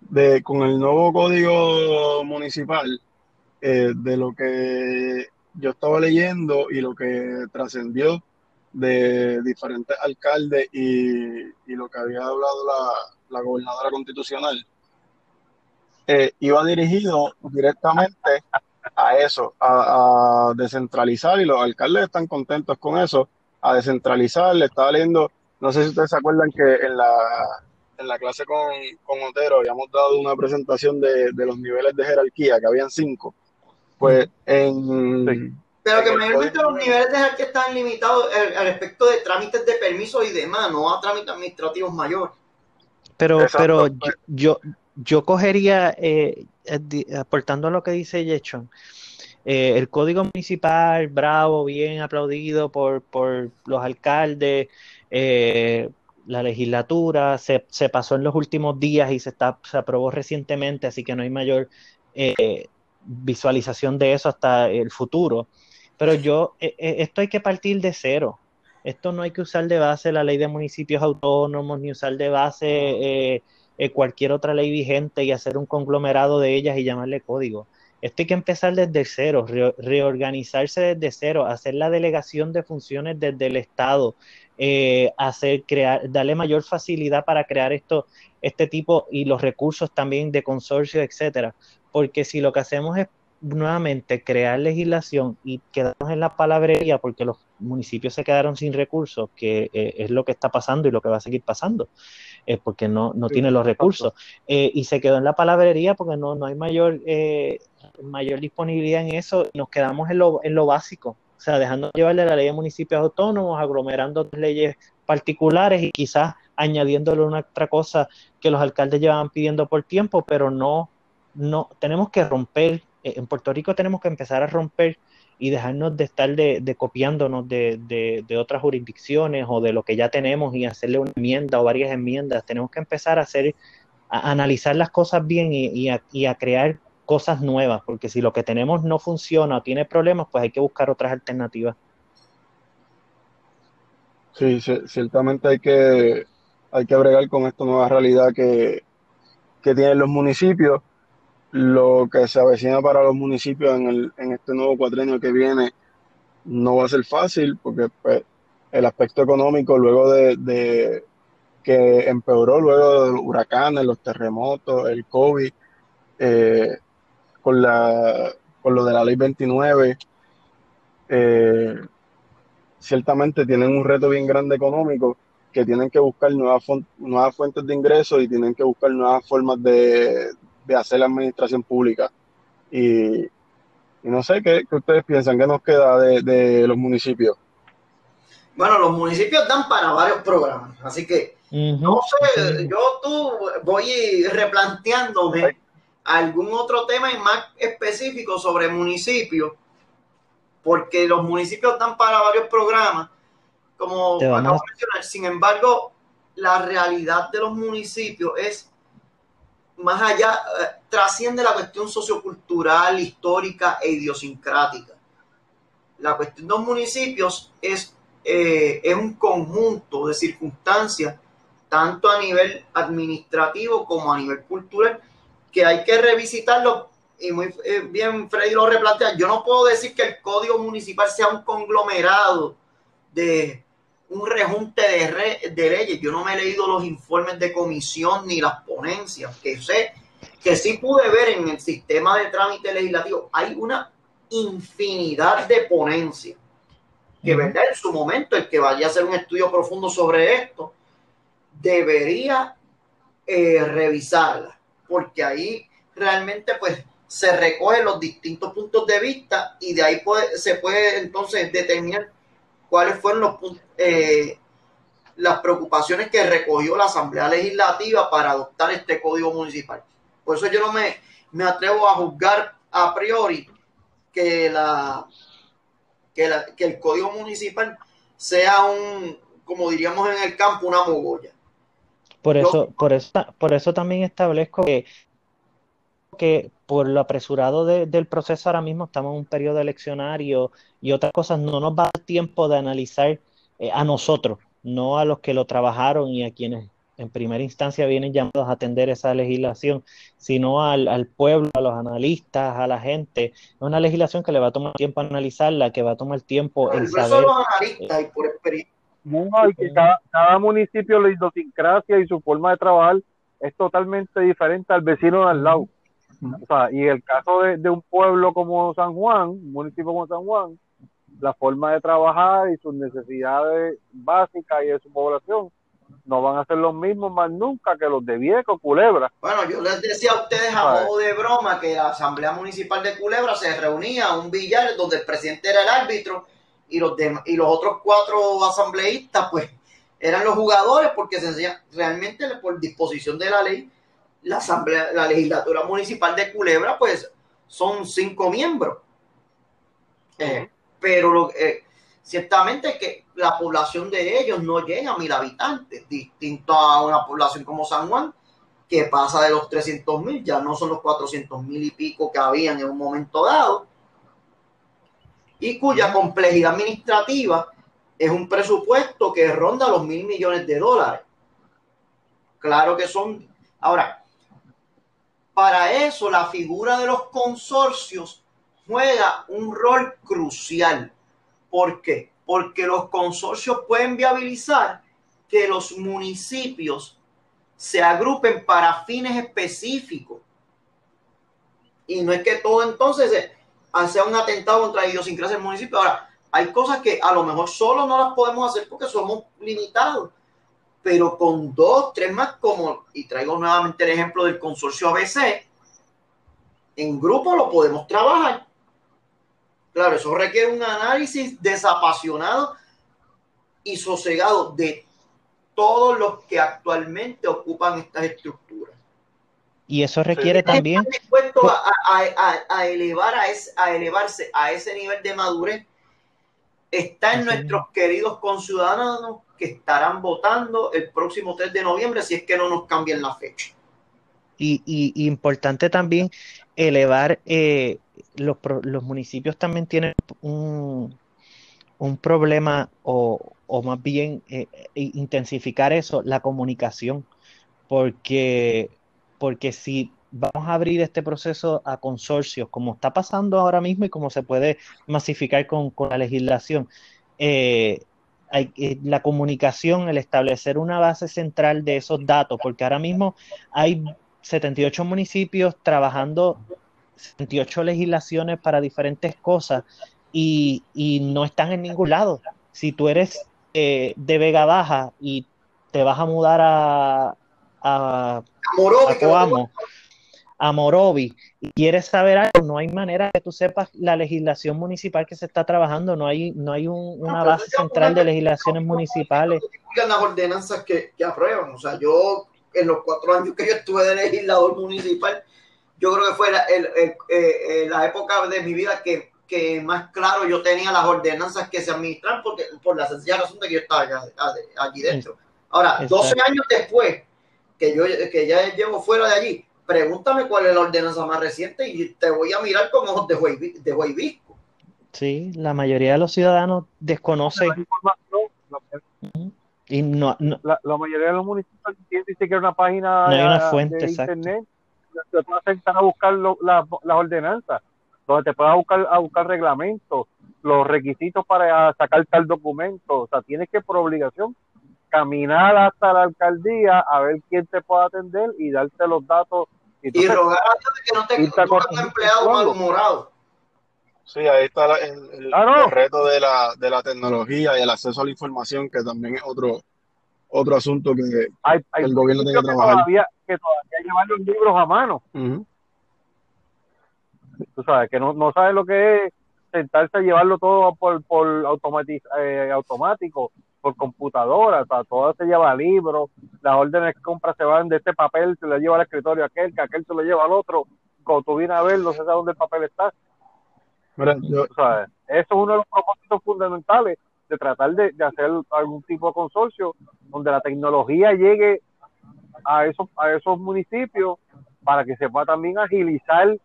de, con el nuevo código municipal, eh, de lo que yo estaba leyendo y lo que trascendió de diferentes alcaldes y, y, lo que había hablado la, la gobernadora constitucional, eh, iba dirigido directamente a eso, a, a, descentralizar, y los alcaldes están contentos con eso, a descentralizar. Le estaba leyendo, no sé si ustedes se acuerdan que en la, en la clase con, con Otero habíamos dado una presentación de, de, los niveles de jerarquía, que habían cinco. Pues en. Sí. Pero que mayormente los niveles de jerarquía están limitados al respecto de trámites de permiso y demás, no a trámites administrativos mayores. Pero, Exacto. pero yo, yo, yo cogería, eh, aportando a lo que dice Yechon, eh, el código municipal, bravo, bien aplaudido por, por los alcaldes, eh, la legislatura, se, se, pasó en los últimos días y se, está, se aprobó recientemente, así que no hay mayor eh, visualización de eso hasta el futuro. Pero yo, eh, esto hay que partir de cero. Esto no hay que usar de base la ley de municipios autónomos, ni usar de base eh, eh, cualquier otra ley vigente y hacer un conglomerado de ellas y llamarle código. Esto hay que empezar desde cero, re reorganizarse desde cero, hacer la delegación de funciones desde el Estado, eh, hacer, crear, darle mayor facilidad para crear esto, este tipo y los recursos también de consorcio, etcétera. Porque si lo que hacemos es nuevamente crear legislación y quedarnos en la palabrería porque los municipios se quedaron sin recursos, que eh, es lo que está pasando y lo que va a seguir pasando, es porque no, no sí, tiene los recursos. Eh, y se quedó en la palabrería porque no, no hay mayor, eh, mayor disponibilidad en eso, nos quedamos en lo, en lo básico, o sea, dejando llevarle la ley de municipios autónomos, aglomerando leyes particulares y quizás añadiéndole una otra cosa que los alcaldes llevaban pidiendo por tiempo, pero no, no, tenemos que romper en Puerto Rico tenemos que empezar a romper y dejarnos de estar de, copiándonos de, otras jurisdicciones o de lo que ya tenemos y hacerle una enmienda o varias enmiendas. Tenemos que empezar a hacer, a analizar las cosas bien y, y, a, y a crear cosas nuevas, porque si lo que tenemos no funciona o tiene problemas, pues hay que buscar otras alternativas. Sí, ciertamente hay que, hay que bregar con esta nueva realidad que, que tienen los municipios lo que se avecina para los municipios en, el, en este nuevo cuatrenio que viene no va a ser fácil porque pues, el aspecto económico luego de, que empeoró luego de los huracanes, los terremotos, el COVID, eh, con, la, con lo de la ley 29, eh, ciertamente tienen un reto bien grande económico que tienen que buscar nuevas fuentes de ingresos y tienen que buscar nuevas formas de, de hacer la administración pública. Y, y no sé ¿qué, ¿qué, ustedes piensan, qué nos queda de, de, los municipios. Bueno, los municipios dan para varios programas, así que uh -huh. no sé, yo tú voy replanteándome sí. algún otro tema más específico sobre municipios, porque los municipios dan para varios programas, como acabo de mencionar, sin embargo, la realidad de los municipios es más allá, eh, trasciende la cuestión sociocultural, histórica e idiosincrática. La cuestión de los municipios es, eh, es un conjunto de circunstancias, tanto a nivel administrativo como a nivel cultural, que hay que revisitarlo. Y muy eh, bien, Freddy lo replantea. Yo no puedo decir que el código municipal sea un conglomerado de un rejunte de, re- de leyes. Yo no me he leído los informes de comisión ni las ponencias, que sé que sí pude ver en el sistema de trámite legislativo. Hay una infinidad de ponencias que. ¿verdad? En su momento, el que vaya a hacer un estudio profundo sobre esto, debería eh, revisarla, porque ahí realmente, pues, se recogen los distintos puntos de vista y de ahí puede- se puede entonces determinar cuáles fueron los pun- eh, las preocupaciones que recogió la Asamblea Legislativa para adoptar este código municipal. Por eso yo no me, me atrevo a juzgar a priori que, la, que, la- que el código municipal sea un, como diríamos en el campo, una mogolla. Por Yo- eso, por eso, por eso también establezco que, que por lo apresurado de- del proceso ahora mismo estamos en un periodo eleccionario y otras cosas, no nos va a dar tiempo de analizar eh, a nosotros, no a los que lo trabajaron y a quienes en primera instancia vienen llamados a atender esa legislación, sino al, al pueblo, a los analistas, a la gente. Es una legislación que le va a tomar tiempo analizarla, que va a tomar tiempo en No saber. solo los analistas y por experiencia. No, y que cada, cada municipio, la idiosincrasia y su forma de trabajar es totalmente diferente al vecino de al lado. O sea, y el caso de, de un pueblo como San Juan, un municipio como San Juan, la forma de trabajar y sus necesidades básicas y de su población no van a ser los mismos más nunca que los de Vieco, Culebra. Bueno, yo les decía a ustedes a modo de broma que la Asamblea Municipal de Culebra se reunía a un billar donde el presidente era el árbitro y los, dem- y los otros cuatro asambleístas, pues, eran los jugadores porque sencilla- realmente por disposición de la ley, la Asamblea, la legislatura municipal de Culebra, pues, son cinco miembros. Eh, pero lo, eh, ciertamente que la población de ellos no llega a mil habitantes, distinto a una población como San Juan, que pasa de los 300 mil, ya no son los 400 mil y pico que habían en un momento dado, y cuya complejidad administrativa es un presupuesto que ronda los mil millones de dólares. Claro que son. Ahora, para eso la figura de los consorcios juega un rol crucial. ¿Por qué? Porque los consorcios pueden viabilizar que los municipios se agrupen para fines específicos. Y no es que todo entonces se- sea un atentado contra la idiosincrasia del municipio. Ahora, hay cosas que a lo mejor solo no las podemos hacer porque somos limitados, pero con dos, tres más, como, y traigo nuevamente el ejemplo del consorcio ABC, en grupo lo podemos trabajar. Claro, eso requiere un análisis desapasionado y sosegado de todos los que actualmente ocupan estas estructuras. Y eso requiere también ¿Están dispuestos a, a- a- a elevar a, elevarse a ese nivel de madurez? Está en Así nuestros queridos conciudadanos que estarán votando el próximo 3 de noviembre si es que no nos cambian la fecha. Y importante también elevar, eh, los, los municipios también tienen un, un problema o, o más bien eh, eh, intensificar eso, la comunicación, porque, porque si vamos a abrir este proceso a consorcios, como está pasando ahora mismo y como se puede masificar con, con la legislación, eh, la comunicación, el establecer una base central de esos datos, porque ahora mismo hay 78 municipios trabajando 78 legislaciones para diferentes cosas y, y no están en ningún lado. Si tú eres eh, de Vega Baja y te vas a mudar a, a, Morovi, a Coamo, a Morovi, y quieres saber algo, no hay manera que tú sepas la legislación municipal que se está trabajando, no hay, no hay un- una base central de legislaciones municipales. publican las ordenanzas que, que aprueban. O sea, yo en los cuatro años que yo estuve de legislador municipal, yo creo que fue la, el- el- eh, eh, la época de mi vida que, que más claro yo tenía las ordenanzas que se administran porque, por la sencilla razón de que yo estaba acá- allí dentro. Ahora, Exacto. 12 años después que yo que ya llevo fuera de allí, pregúntame cuál es la ordenanza más reciente y te voy a mirar con ojos de juez, de. Sí, la mayoría de los ciudadanos desconocen y no, no, la, la mayoría de los municipios tienen ni siquiera una página No hay una fuente, de exacto. internet te puedas sentar a buscar lo- la- las ordenanzas, donde te puedas buscar a buscar reglamentos, los requisitos para sacar tal documento. O sea, tienes que por obligación caminar hasta la alcaldía a ver quién te puede atender y darte los datos. Y entonces, rogar a Dios de que no te no corregir empleado malhumorado. Sí, ahí está la- el, el- Claro. el reto de la, de la tecnología y el acceso a la información, que también es otro, otro asunto que... hay, hay el gobierno tiene que trabajar. todavía, que todavía llevan los libros a mano. Ujú. tú sabes, que no, no sabes lo que es sentarse a llevarlo todo por, por automati- eh, automático, por computadora, o sea, todo se lleva a libros, las órdenes de compra se van de este papel, se lo lleva al escritorio a aquel, que aquel se lo lleva al otro, cuando tú vienes a ver, no sé dónde el papel está, Mira, yo, eso es uno de los propósitos fundamentales de tratar de, de hacer algún tipo de consorcio donde la tecnología llegue a esos, a esos municipios para que se pueda también agilizar eh,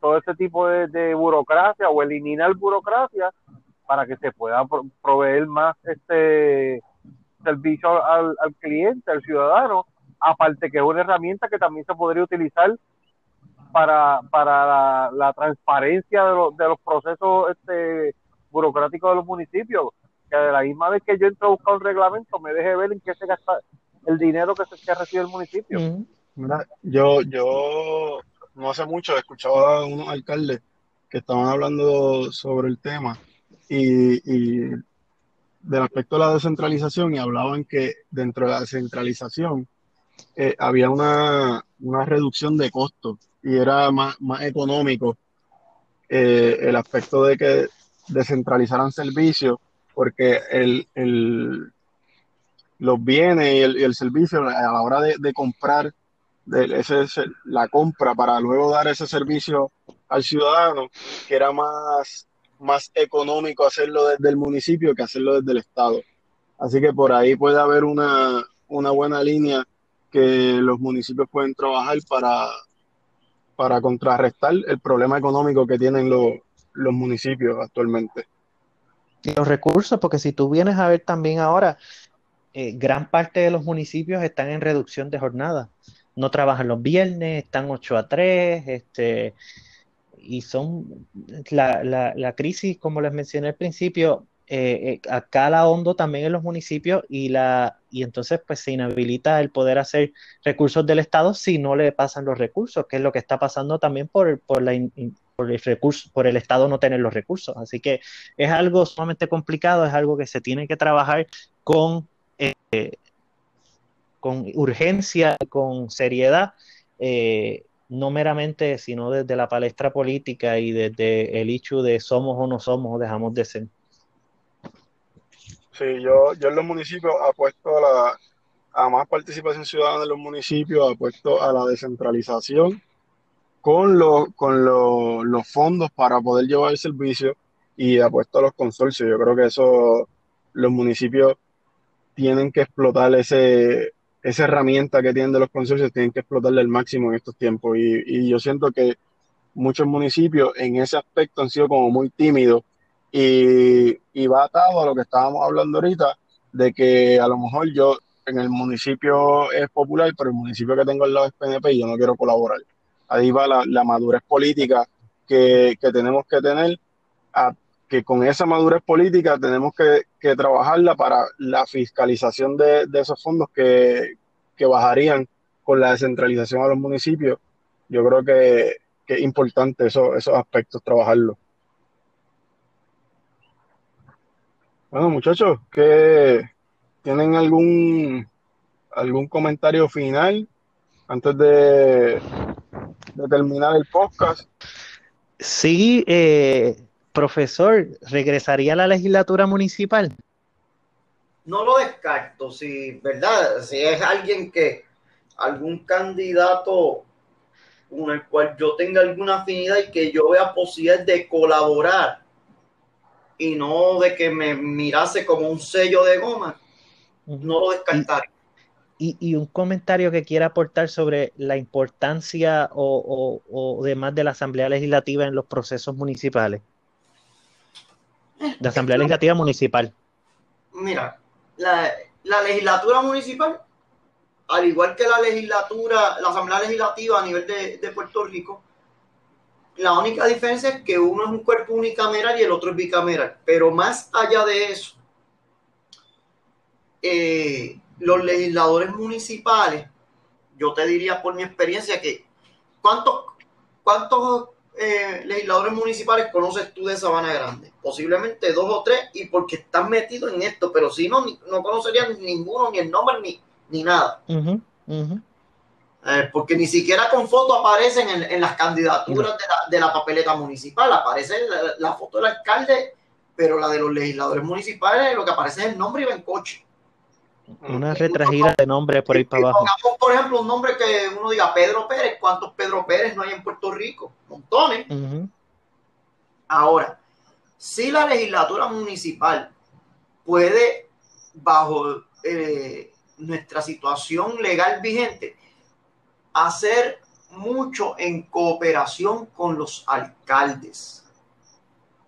todo ese tipo de, de burocracia o eliminar burocracia para que se pueda pro- proveer más este servicio al, al cliente, al ciudadano, aparte que es una herramienta que también se podría utilizar para, para la, transparencia de, los de los procesos este, burocráticos de los municipios, que de la misma vez que yo entro a buscar un reglamento me deje ver en qué se gasta el dinero que, se, que recibe el municipio. Ujú. mira, yo, yo no hace mucho escuchaba a unos alcaldes que estaban hablando sobre el tema y, y del aspecto de la descentralización y hablaban que dentro de la descentralización eh, había una, una reducción de costos y era más, más económico eh, el aspecto de que descentralizaran servicios porque el, el- los bienes y el, y el servicio a la hora de, de comprar ese- la compra para luego dar ese servicio al ciudadano, que era más, más económico hacerlo desde el municipio que hacerlo desde el Estado. Así que por ahí puede haber una, una buena línea que los municipios pueden trabajar para, para contrarrestar el problema económico que tienen los, los municipios actualmente. Y los recursos, porque si tú vienes a ver también ahora, eh, gran parte de los municipios están en reducción de jornada. No trabajan los viernes, están 8 a 3, este, y son la, la, la crisis, como les mencioné al principio, eh, eh, acá hondo también en los municipios y la y entonces pues se inhabilita el poder hacer recursos del Estado si no le pasan los recursos, que es lo que está pasando también por, por la por el recurso, por el Estado no tener los recursos. Así que es algo sumamente complicado, es algo que se tiene que trabajar con, eh, con urgencia, con seriedad, eh, no meramente, sino desde la palestra política y desde el hecho de somos o no somos o dejamos de ser. Sí, yo, yo en los municipios apuesto a, la, a más participación ciudadana en los municipios, apuesto a la descentralización con, los con los los fondos para poder llevar el servicio y apuesto a los consorcios. Yo creo que eso los municipios tienen que explotar ese, esa herramienta que tienen de los consorcios, tienen que explotarla al máximo en estos tiempos. Y, yo siento que muchos municipios en ese aspecto han sido como muy tímidos y, y va atado a lo que estábamos hablando ahorita, de que a lo mejor yo en el municipio es popular, pero el municipio que tengo al lado es PNP y yo no quiero colaborar. Ahí va la, la madurez política que, que tenemos que tener, a- que con esa madurez política tenemos que, que trabajarla para la fiscalización de, de esos fondos que, que bajarían con la descentralización a los municipios. Yo creo que, que es importante eso- esos aspectos, trabajarlos. Bueno, muchachos, ¿qué tienen algún algún comentario final antes de, de terminar el podcast? Sí, eh, profesor, ¿regresaría a la legislatura municipal? No lo descarto, si, ¿verdad? Si es alguien que, algún candidato con el cual yo tenga alguna afinidad y que yo vea posibilidad de colaborar y no de que me mirase como un sello de goma, no lo descartaría. Y, y un comentario que quiera aportar sobre la importancia o, o, o demás de la Asamblea Legislativa en los procesos municipales. De Asamblea Legislativa Municipal. Mira, la, la legislatura municipal, al igual que la legislatura, la Asamblea Legislativa a nivel de, de Puerto Rico, la única diferencia es que uno es un cuerpo unicameral y el otro es bicameral. Pero más allá de eso, eh, los legisladores municipales, yo te diría por mi experiencia que ¿cuántos, cuántos eh, legisladores municipales conoces tú de Sabana Grande? Posiblemente dos o tres y porque están metidos en esto, pero si no, no conocerían ninguno, ni el nombre, ni, ni nada. Eh, porque ni siquiera con foto aparecen en, en las candidaturas de, la, de la papeleta municipal. Aparece la, la foto del alcalde, pero la de los legisladores municipales, lo que aparece es el nombre y va en coche. Una retragida de nombres por ahí para abajo. Pongamos, por ejemplo, un nombre que uno diga Pedro Pérez. ¿Cuántos Pedro Pérez no hay en Puerto Rico? Montones. Ahora, si la legislatura municipal puede, bajo eh, nuestra situación legal vigente, hacer mucho en cooperación con los alcaldes.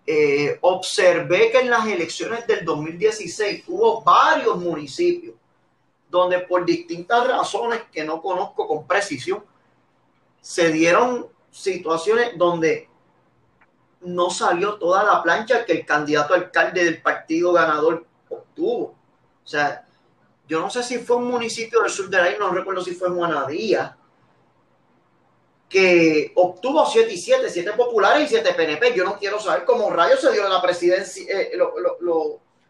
Eh, observé que en las elecciones del 2016 hubo varios municipios donde por distintas razones que no conozco con precisión, se dieron situaciones donde no salió toda la plancha que el candidato alcalde del partido ganador obtuvo. O sea, yo no sé si fue un municipio del sur de la isla, no recuerdo si fue Juanadía, que obtuvo 7 y 7, 7 populares y 7 PNP. Yo no quiero saber cómo rayos se dio la presidencia, eh,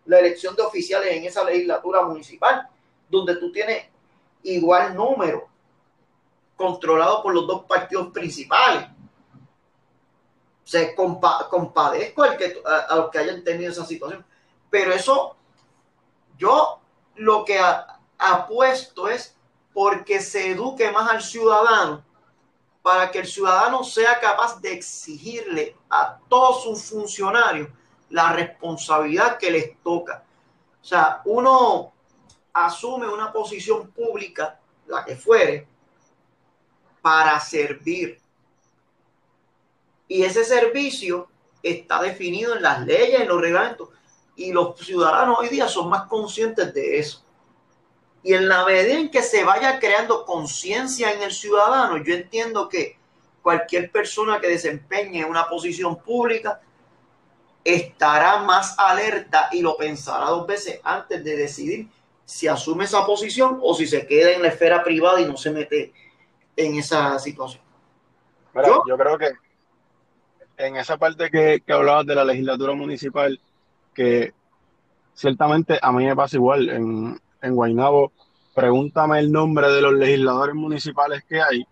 la elección de oficiales en esa legislatura municipal, donde tú tienes igual número, controlado por los dos partidos principales. O compa- compadezco a, los que hayan tenido esa situación. Pero eso, yo lo que apuesto es porque se eduque más al ciudadano, para que el ciudadano sea capaz de exigirle a todos sus funcionarios la responsabilidad que les toca. O sea, uno asume una posición pública, la que fuere, para servir. Y ese servicio está definido en las leyes, en los reglamentos. Y los ciudadanos hoy día son más conscientes de eso. Y en la medida en que se vaya creando conciencia en el ciudadano, yo entiendo que cualquier persona que desempeñe una posición pública estará más alerta y lo pensará dos veces antes de decidir si asume esa posición o si se queda en la esfera privada y no se mete en esa situación. Mira, ¿Yo? yo creo que en esa parte que, que hablabas de la legislatura municipal, que ciertamente a mí me pasa igual. En, en Guaynabo, pregúntame el nombre de los legisladores municipales que hay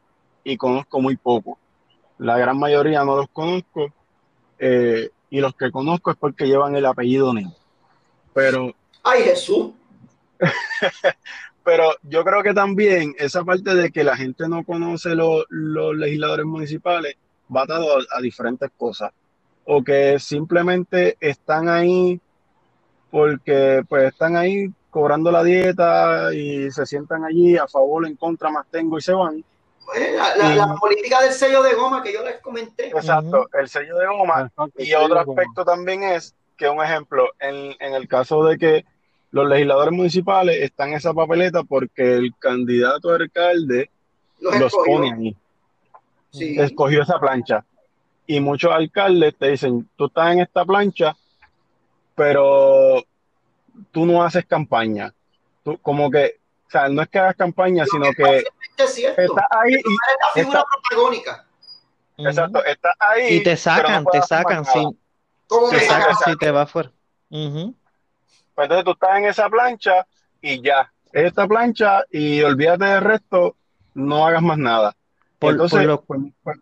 y conozco muy poco. La gran mayoría no los conozco eh, y los que conozco es porque llevan el apellido Nen. Pero Ay, Jesús. <laughs> Pero yo creo que también esa parte de que la gente no conoce lo- los legisladores municipales va atado a, a diferentes cosas. O que simplemente están ahí porque pues están ahí cobrando la dieta y se sientan allí a favor, en contra, más tengo y se van. Eh, La, política del sello de goma que yo les comenté. Exacto, el sello de goma. Y otro aspecto también es que un ejemplo, en, en el caso de que los legisladores municipales están en esa papeleta porque el candidato a alcalde Los pone ahí. Sí. escogió esa plancha. Y muchos alcaldes te dicen, tú estás en esta plancha, pero tú no haces campaña. Tú, como que, o sea, no es que hagas campaña, sino que Es cierto. estás ahí Eres la figura está- protagónica. exacto, estás ahí. Y te no sacan, te sacan, ¿Cómo te sacan si te va fuera. Ujú. Pues entonces tú estás en esa plancha y ya. Esta plancha y olvídate del resto, no hagas más nada. Por- Entonces, por lo- pues, pues,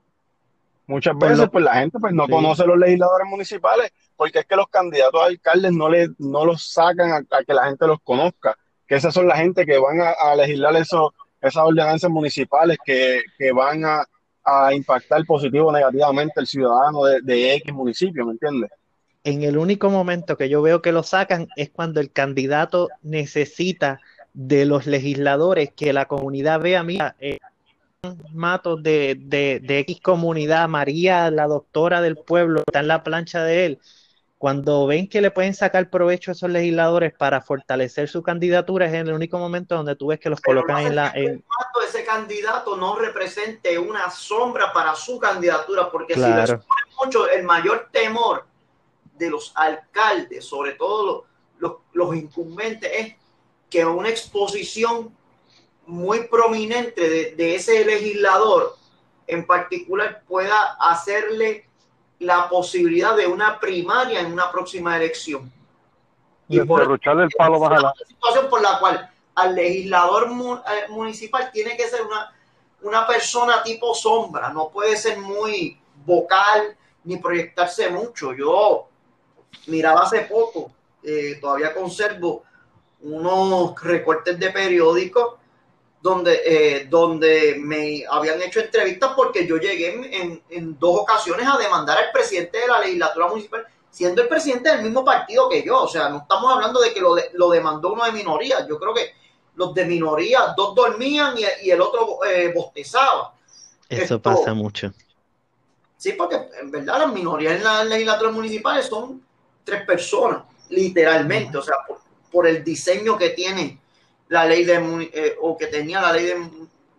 muchas por veces lo- pues la gente pues no sí. conoce los legisladores municipales porque es que los candidatos a alcaldes no le, no los sacan a, que la gente los conozca, que esas son la gente que van a, legislar eso, esas ordenanzas municipales que, que van a, impactar positivo o negativamente al ciudadano de, de X municipio, ¿me entiendes? en el único momento que yo veo que lo sacan es cuando el candidato necesita de los legisladores que la comunidad vea, mira, eh, Matos de, de, de X comunidad, María, la doctora del pueblo, está en la plancha de él. Cuando ven que le pueden sacar provecho a esos legisladores para fortalecer su candidatura, es el único momento donde tú ves que los Pero colocan en la... en- ese candidato no represente una sombra para su candidatura, porque si Claro. les pone mucho, el mayor temor de los alcaldes, sobre todo los, los, los incumbentes, es que una exposición muy prominente de, de ese legislador en particular pueda hacerle la posibilidad de una primaria en una próxima elección. Y por- derrucharle el palo adelante. la situación por la cual al legislador eh, municipal tiene que ser una, una persona tipo sombra, no puede ser muy vocal ni proyectarse mucho. Yo miraba hace poco, eh, todavía conservo unos recortes de periódicos donde, eh, donde me habían hecho entrevistas porque yo llegué en, en- en dos ocasiones a demandar al presidente de la legislatura municipal, siendo el presidente del mismo partido que yo. O sea, no estamos hablando de que lo, de- lo demandó uno de minoría. Yo creo que los de minoría, dos dormían y, y el otro eh, bostezaba. Eso Esto- pasa mucho. Sí, porque en verdad las minorías en las legislaturas municipales son tres personas, literalmente, o sea, por, por el diseño que tiene la ley de, eh, o que tenía la ley de,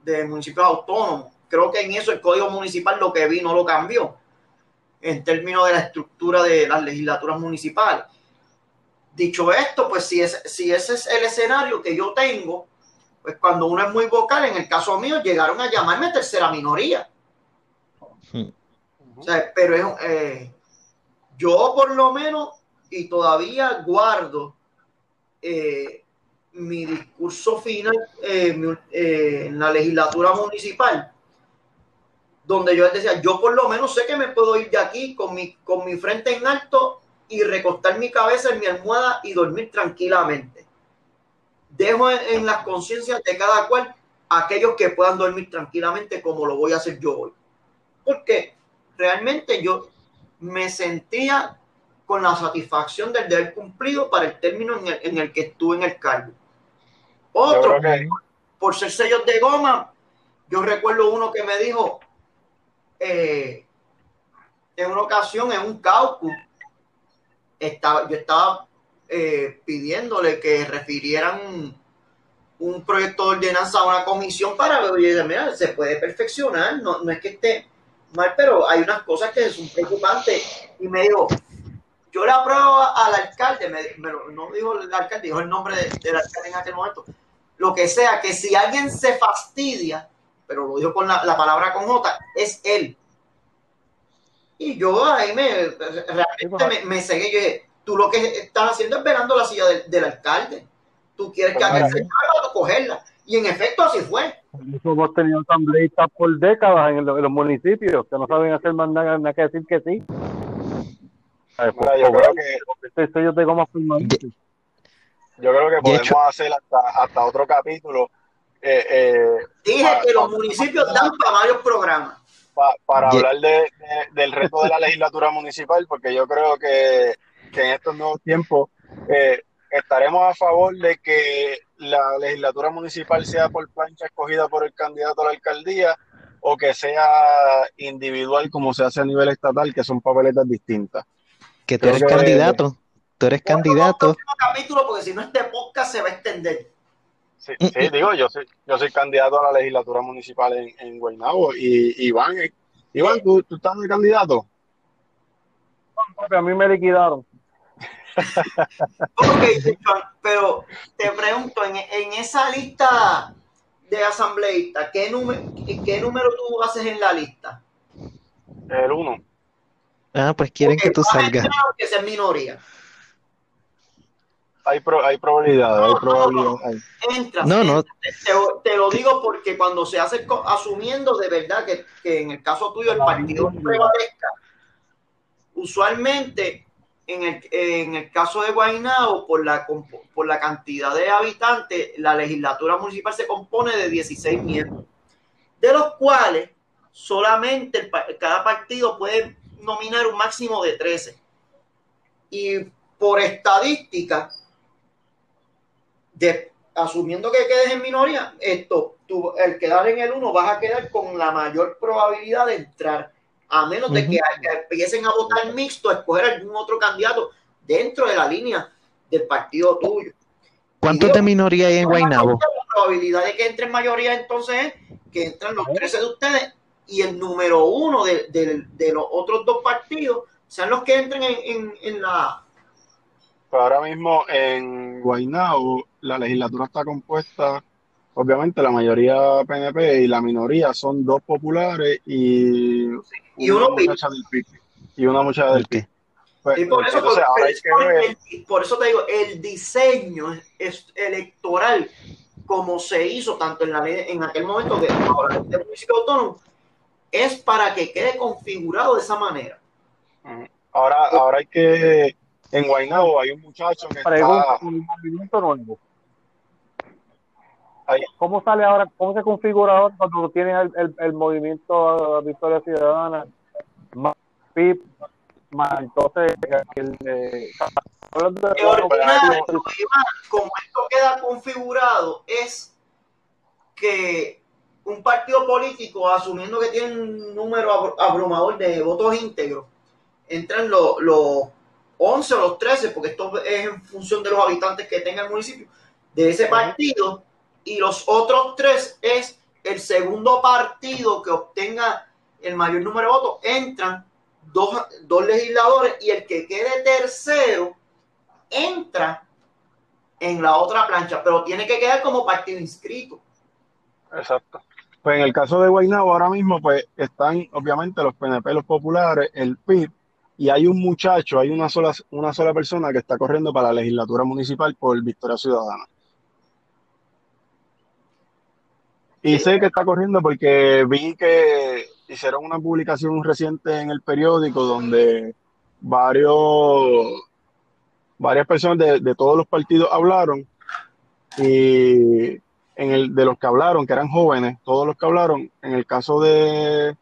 de municipios autónomos. Creo que en eso el código municipal lo que vi no lo cambió, en términos de la estructura de las legislaturas municipales. Dicho esto, pues si, es, si ese es el escenario que yo tengo, pues cuando uno es muy vocal, en el caso mío, llegaron a llamarme tercera minoría. Hmm. O sea, pero es, eh, yo por lo menos, y todavía guardo eh, mi discurso final eh, eh, en la legislatura municipal, donde yo decía, yo por lo menos sé que me puedo ir de aquí con mi, con mi frente en alto y recostar mi cabeza en mi almohada y dormir tranquilamente. Dejo en, en las conciencias de cada cual aquellos que puedan dormir tranquilamente como lo voy a hacer yo hoy. Porque realmente yo me sentía con la satisfacción del deber cumplido para el término en el, en el que estuve en el cargo. Otro, que por ser sellos de goma, yo recuerdo uno que me dijo eh, en una ocasión en un caucus, estaba, yo estaba eh, pidiéndole que refirieran un, un proyecto de ordenanza a una comisión para ver, oye, mira, se puede perfeccionar, no, no es que esté mal, pero hay unas cosas que son preocupantes. Y me dijo, yo le apruebo al alcalde, me, me lo- no dijo el alcalde, dijo el nombre de- del alcalde en aquel momento, lo que sea, que si alguien se fastidia, pero lo dijo con la, la palabra con J, es él. Y yo ahí me, realmente me, me cegué, yo dije, tú lo que estás haciendo es velando la silla del, del alcalde. Tú quieres que alguien se caiga o cogerla. Y en efecto así fue. Hemos tenido asambleístas por décadas en, los- en los municipios que no saben hacer más nada, nada que decir que sí. Mira, yo creo que yo creo que De podemos hecho- hacer hasta, hasta otro capítulo eh, eh, Dije Para- que los municipios dan para varios programas. pa- para hablar de, de- del reto de la legislatura municipal, porque yo creo que, que en estos nuevos tiempos eh, estaremos a favor de que la legislatura municipal sea por plancha escogida por el candidato a la alcaldía o que sea individual como se hace a nivel estatal, que son papeletas distintas. Que tú eres que- candidato. Tú eres candidato. capítulo, porque si no este podcast se va a extender. Sí, sí, digo, yo soy, yo soy candidato a la legislatura municipal en, en Guaynabo y Iván, eh, Iván, ¿tú, tú estás de candidato? A mí me liquidaron. Ok, pero te pregunto, en, en esa lista de asambleístas, ¿qué, número, ¿qué número tú haces en la lista? El uno. Ah, pues quieren que tú salgas. aunque sea minoría. Hay, pro- hay probabilidad, hay probabilidad. hay. Entras. No, no. entras. Te, te lo digo porque cuando se hace asumiendo de verdad que, que en el caso tuyo el partido prevalezca, usualmente en el, en el caso de Guaynabo, por la, por la cantidad de habitantes, la legislatura municipal se compone de 16 miembros, de los cuales solamente el cada partido puede nominar un máximo de 13. Y por estadística, de, asumiendo que quedes en minoría, esto, tú, el quedar en el 1 vas a quedar con la mayor probabilidad de entrar a menos de que, que empiecen a votar mixto, a escoger algún otro candidato dentro de la línea del partido tuyo. ¿Cuántos de minoría hay en Guaynabo? La probabilidad de que entre en mayoría entonces es que entran los 13 de ustedes y el número uno de, de, de los otros dos partidos sean los que entren en, en, en la... Pues ahora mismo en Guaynabo la legislatura está compuesta, obviamente la mayoría PNP y la minoría son dos populares y, y una uno muchacha del PIB. Y una muchacha del PIB. Pues, y por, eso, entonces, por, ahora hay que ver- el- por eso te digo, el diseño es electoral como se hizo tanto en la ley, en aquel momento de, ahora, de municipio autónomo, es para que quede configurado de esa manera. Ahora, ahora hay que. En Guaynabo hay un muchacho que Pregunta está. el movimiento nuevo. Ahí. ¿Cómo sale ahora, cómo se configura ahora cuando tienes el, el, el movimiento Victoria Ciudadana, más PIB, más entonces el ordinario, Iván, como esto queda configurado, es que un partido político, asumiendo que tiene un número abru- abrumador de votos íntegros, entran los, los 11 o los 13, porque esto es en función de los habitantes que tenga el municipio, de ese partido, y los otros tres es el segundo partido que obtenga el mayor número de votos, entran dos, dos legisladores y el que quede tercero entra en la otra plancha, pero tiene que quedar como partido inscrito. Exacto. Pues en el caso de Guaynabo ahora mismo, pues están obviamente los PNP, los populares, el PIB, y hay un muchacho, hay una sola, una sola persona que está corriendo para la legislatura municipal por Victoria Ciudadana. Y sé que está corriendo porque vi que hicieron una publicación reciente en el periódico donde varios, varias personas de, de todos los partidos hablaron y en el, de los que hablaron, que eran jóvenes, todos los que hablaron, en el caso de,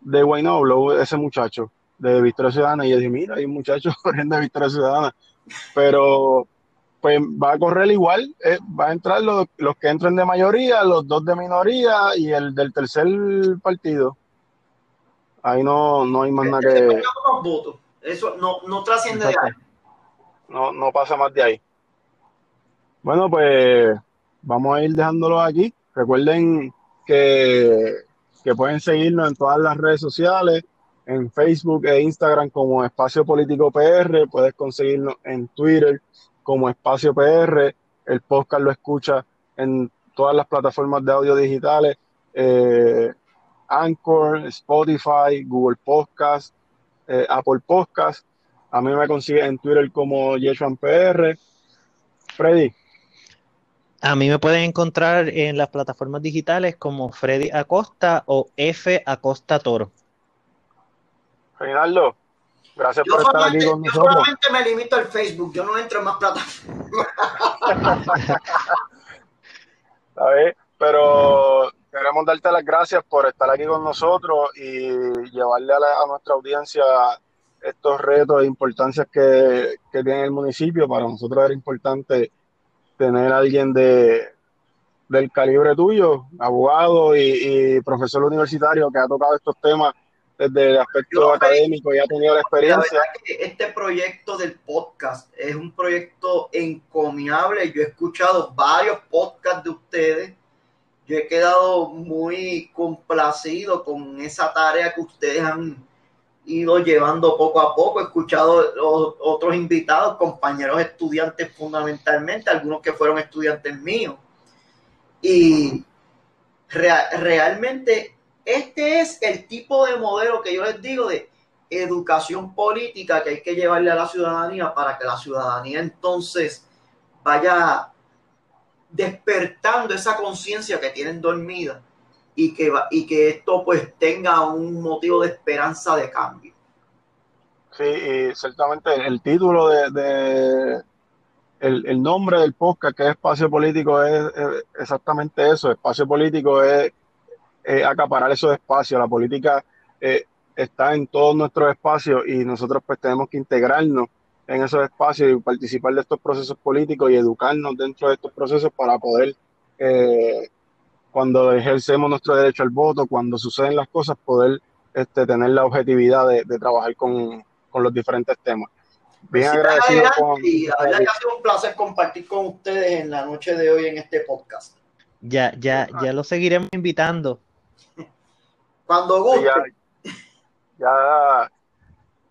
de ese muchacho de Victoria Ciudadana, y yo dije, mira, hay un muchacho <laughs> corriendo de Victoria Ciudadana, pero pues va a correr igual, eh, va a entrar los, los que entren de mayoría, los dos de minoría y el del tercer partido. Ahí no, no hay más nada que. Eso no, no trasciende de ahí. No, no pasa más de ahí. Bueno, pues vamos a ir dejándolo aquí. Recuerden que, que pueden seguirnos en todas las redes sociales, en Facebook e Instagram como Espacio Político PR, puedes conseguirnos en Twitter como Espacio PR, el podcast lo escucha en todas las plataformas de audio digitales, eh, Anchor, Spotify, Google Podcast, eh, Apple Podcast. A mí me consigue en Twitter como Yeshuan PR. Freddy, A mí me pueden encontrar en las plataformas digitales como Freddy Acosta o F Acosta Toro. Reinaldo, gracias Yo por estar aquí con yo nosotros. solamente me limito al Facebook, yo no entro en más plataformas. <laughs> ¿sabes? Pero queremos darte las gracias por estar aquí con nosotros y llevarle a, la- a nuestra audiencia estos retos e importancias que, que tiene el municipio. Para nosotros era importante tener a alguien de, del calibre tuyo, abogado y, y profesor universitario que ha tocado estos temas desde el aspecto Yo, académico y ha tenido la experiencia. que este proyecto del podcast es un proyecto encomiable. Yo he escuchado varios podcasts de ustedes. Yo he quedado muy complacido con esa tarea que ustedes han ido llevando poco a poco. He escuchado los otros invitados, compañeros estudiantes fundamentalmente, algunos que fueron estudiantes míos. Y rea- realmente este es el tipo de modelo que yo les digo de educación política que hay que llevarle a la ciudadanía para que la ciudadanía entonces vaya despertando esa conciencia que tienen dormida y que, va- y que esto pues tenga un motivo de esperanza de cambio. Sí, y ciertamente el título de, el, el nombre del podcast, que es Espacio Político, es, es exactamente eso. Espacio Político es, eh, acaparar esos espacios. La política eh, está en todos nuestros espacios y nosotros pues tenemos que integrarnos en esos espacios y participar de estos procesos políticos y educarnos dentro de estos procesos para poder, eh, cuando ejercemos nuestro derecho al voto, cuando suceden las cosas, poder este, tener la objetividad de, de trabajar con, con, los diferentes temas. Bien Sí, agradecido adelante, con... y la verdad que ha sido un placer compartir con ustedes en la noche de hoy en este podcast. Ya, ya, ya lo seguiremos invitando. Cuando Sí, guste. ya,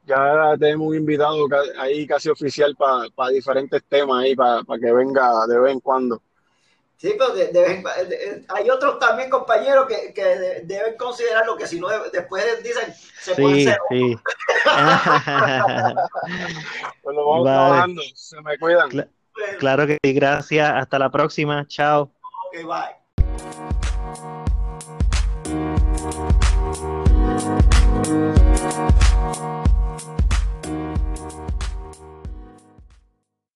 ya, ya tenemos un invitado ahí casi oficial para diferentes temas ahí, para que venga de vez en cuando. Sí, pero de, eh, hay otros también compañeros que, que deben considerarlo, que si no, después dicen, se puede ser. Sí. pues <laughs> lo vamos vale. trabajando, se me cuidan. Claro que sí, gracias, hasta la próxima, chao. Ok, bye.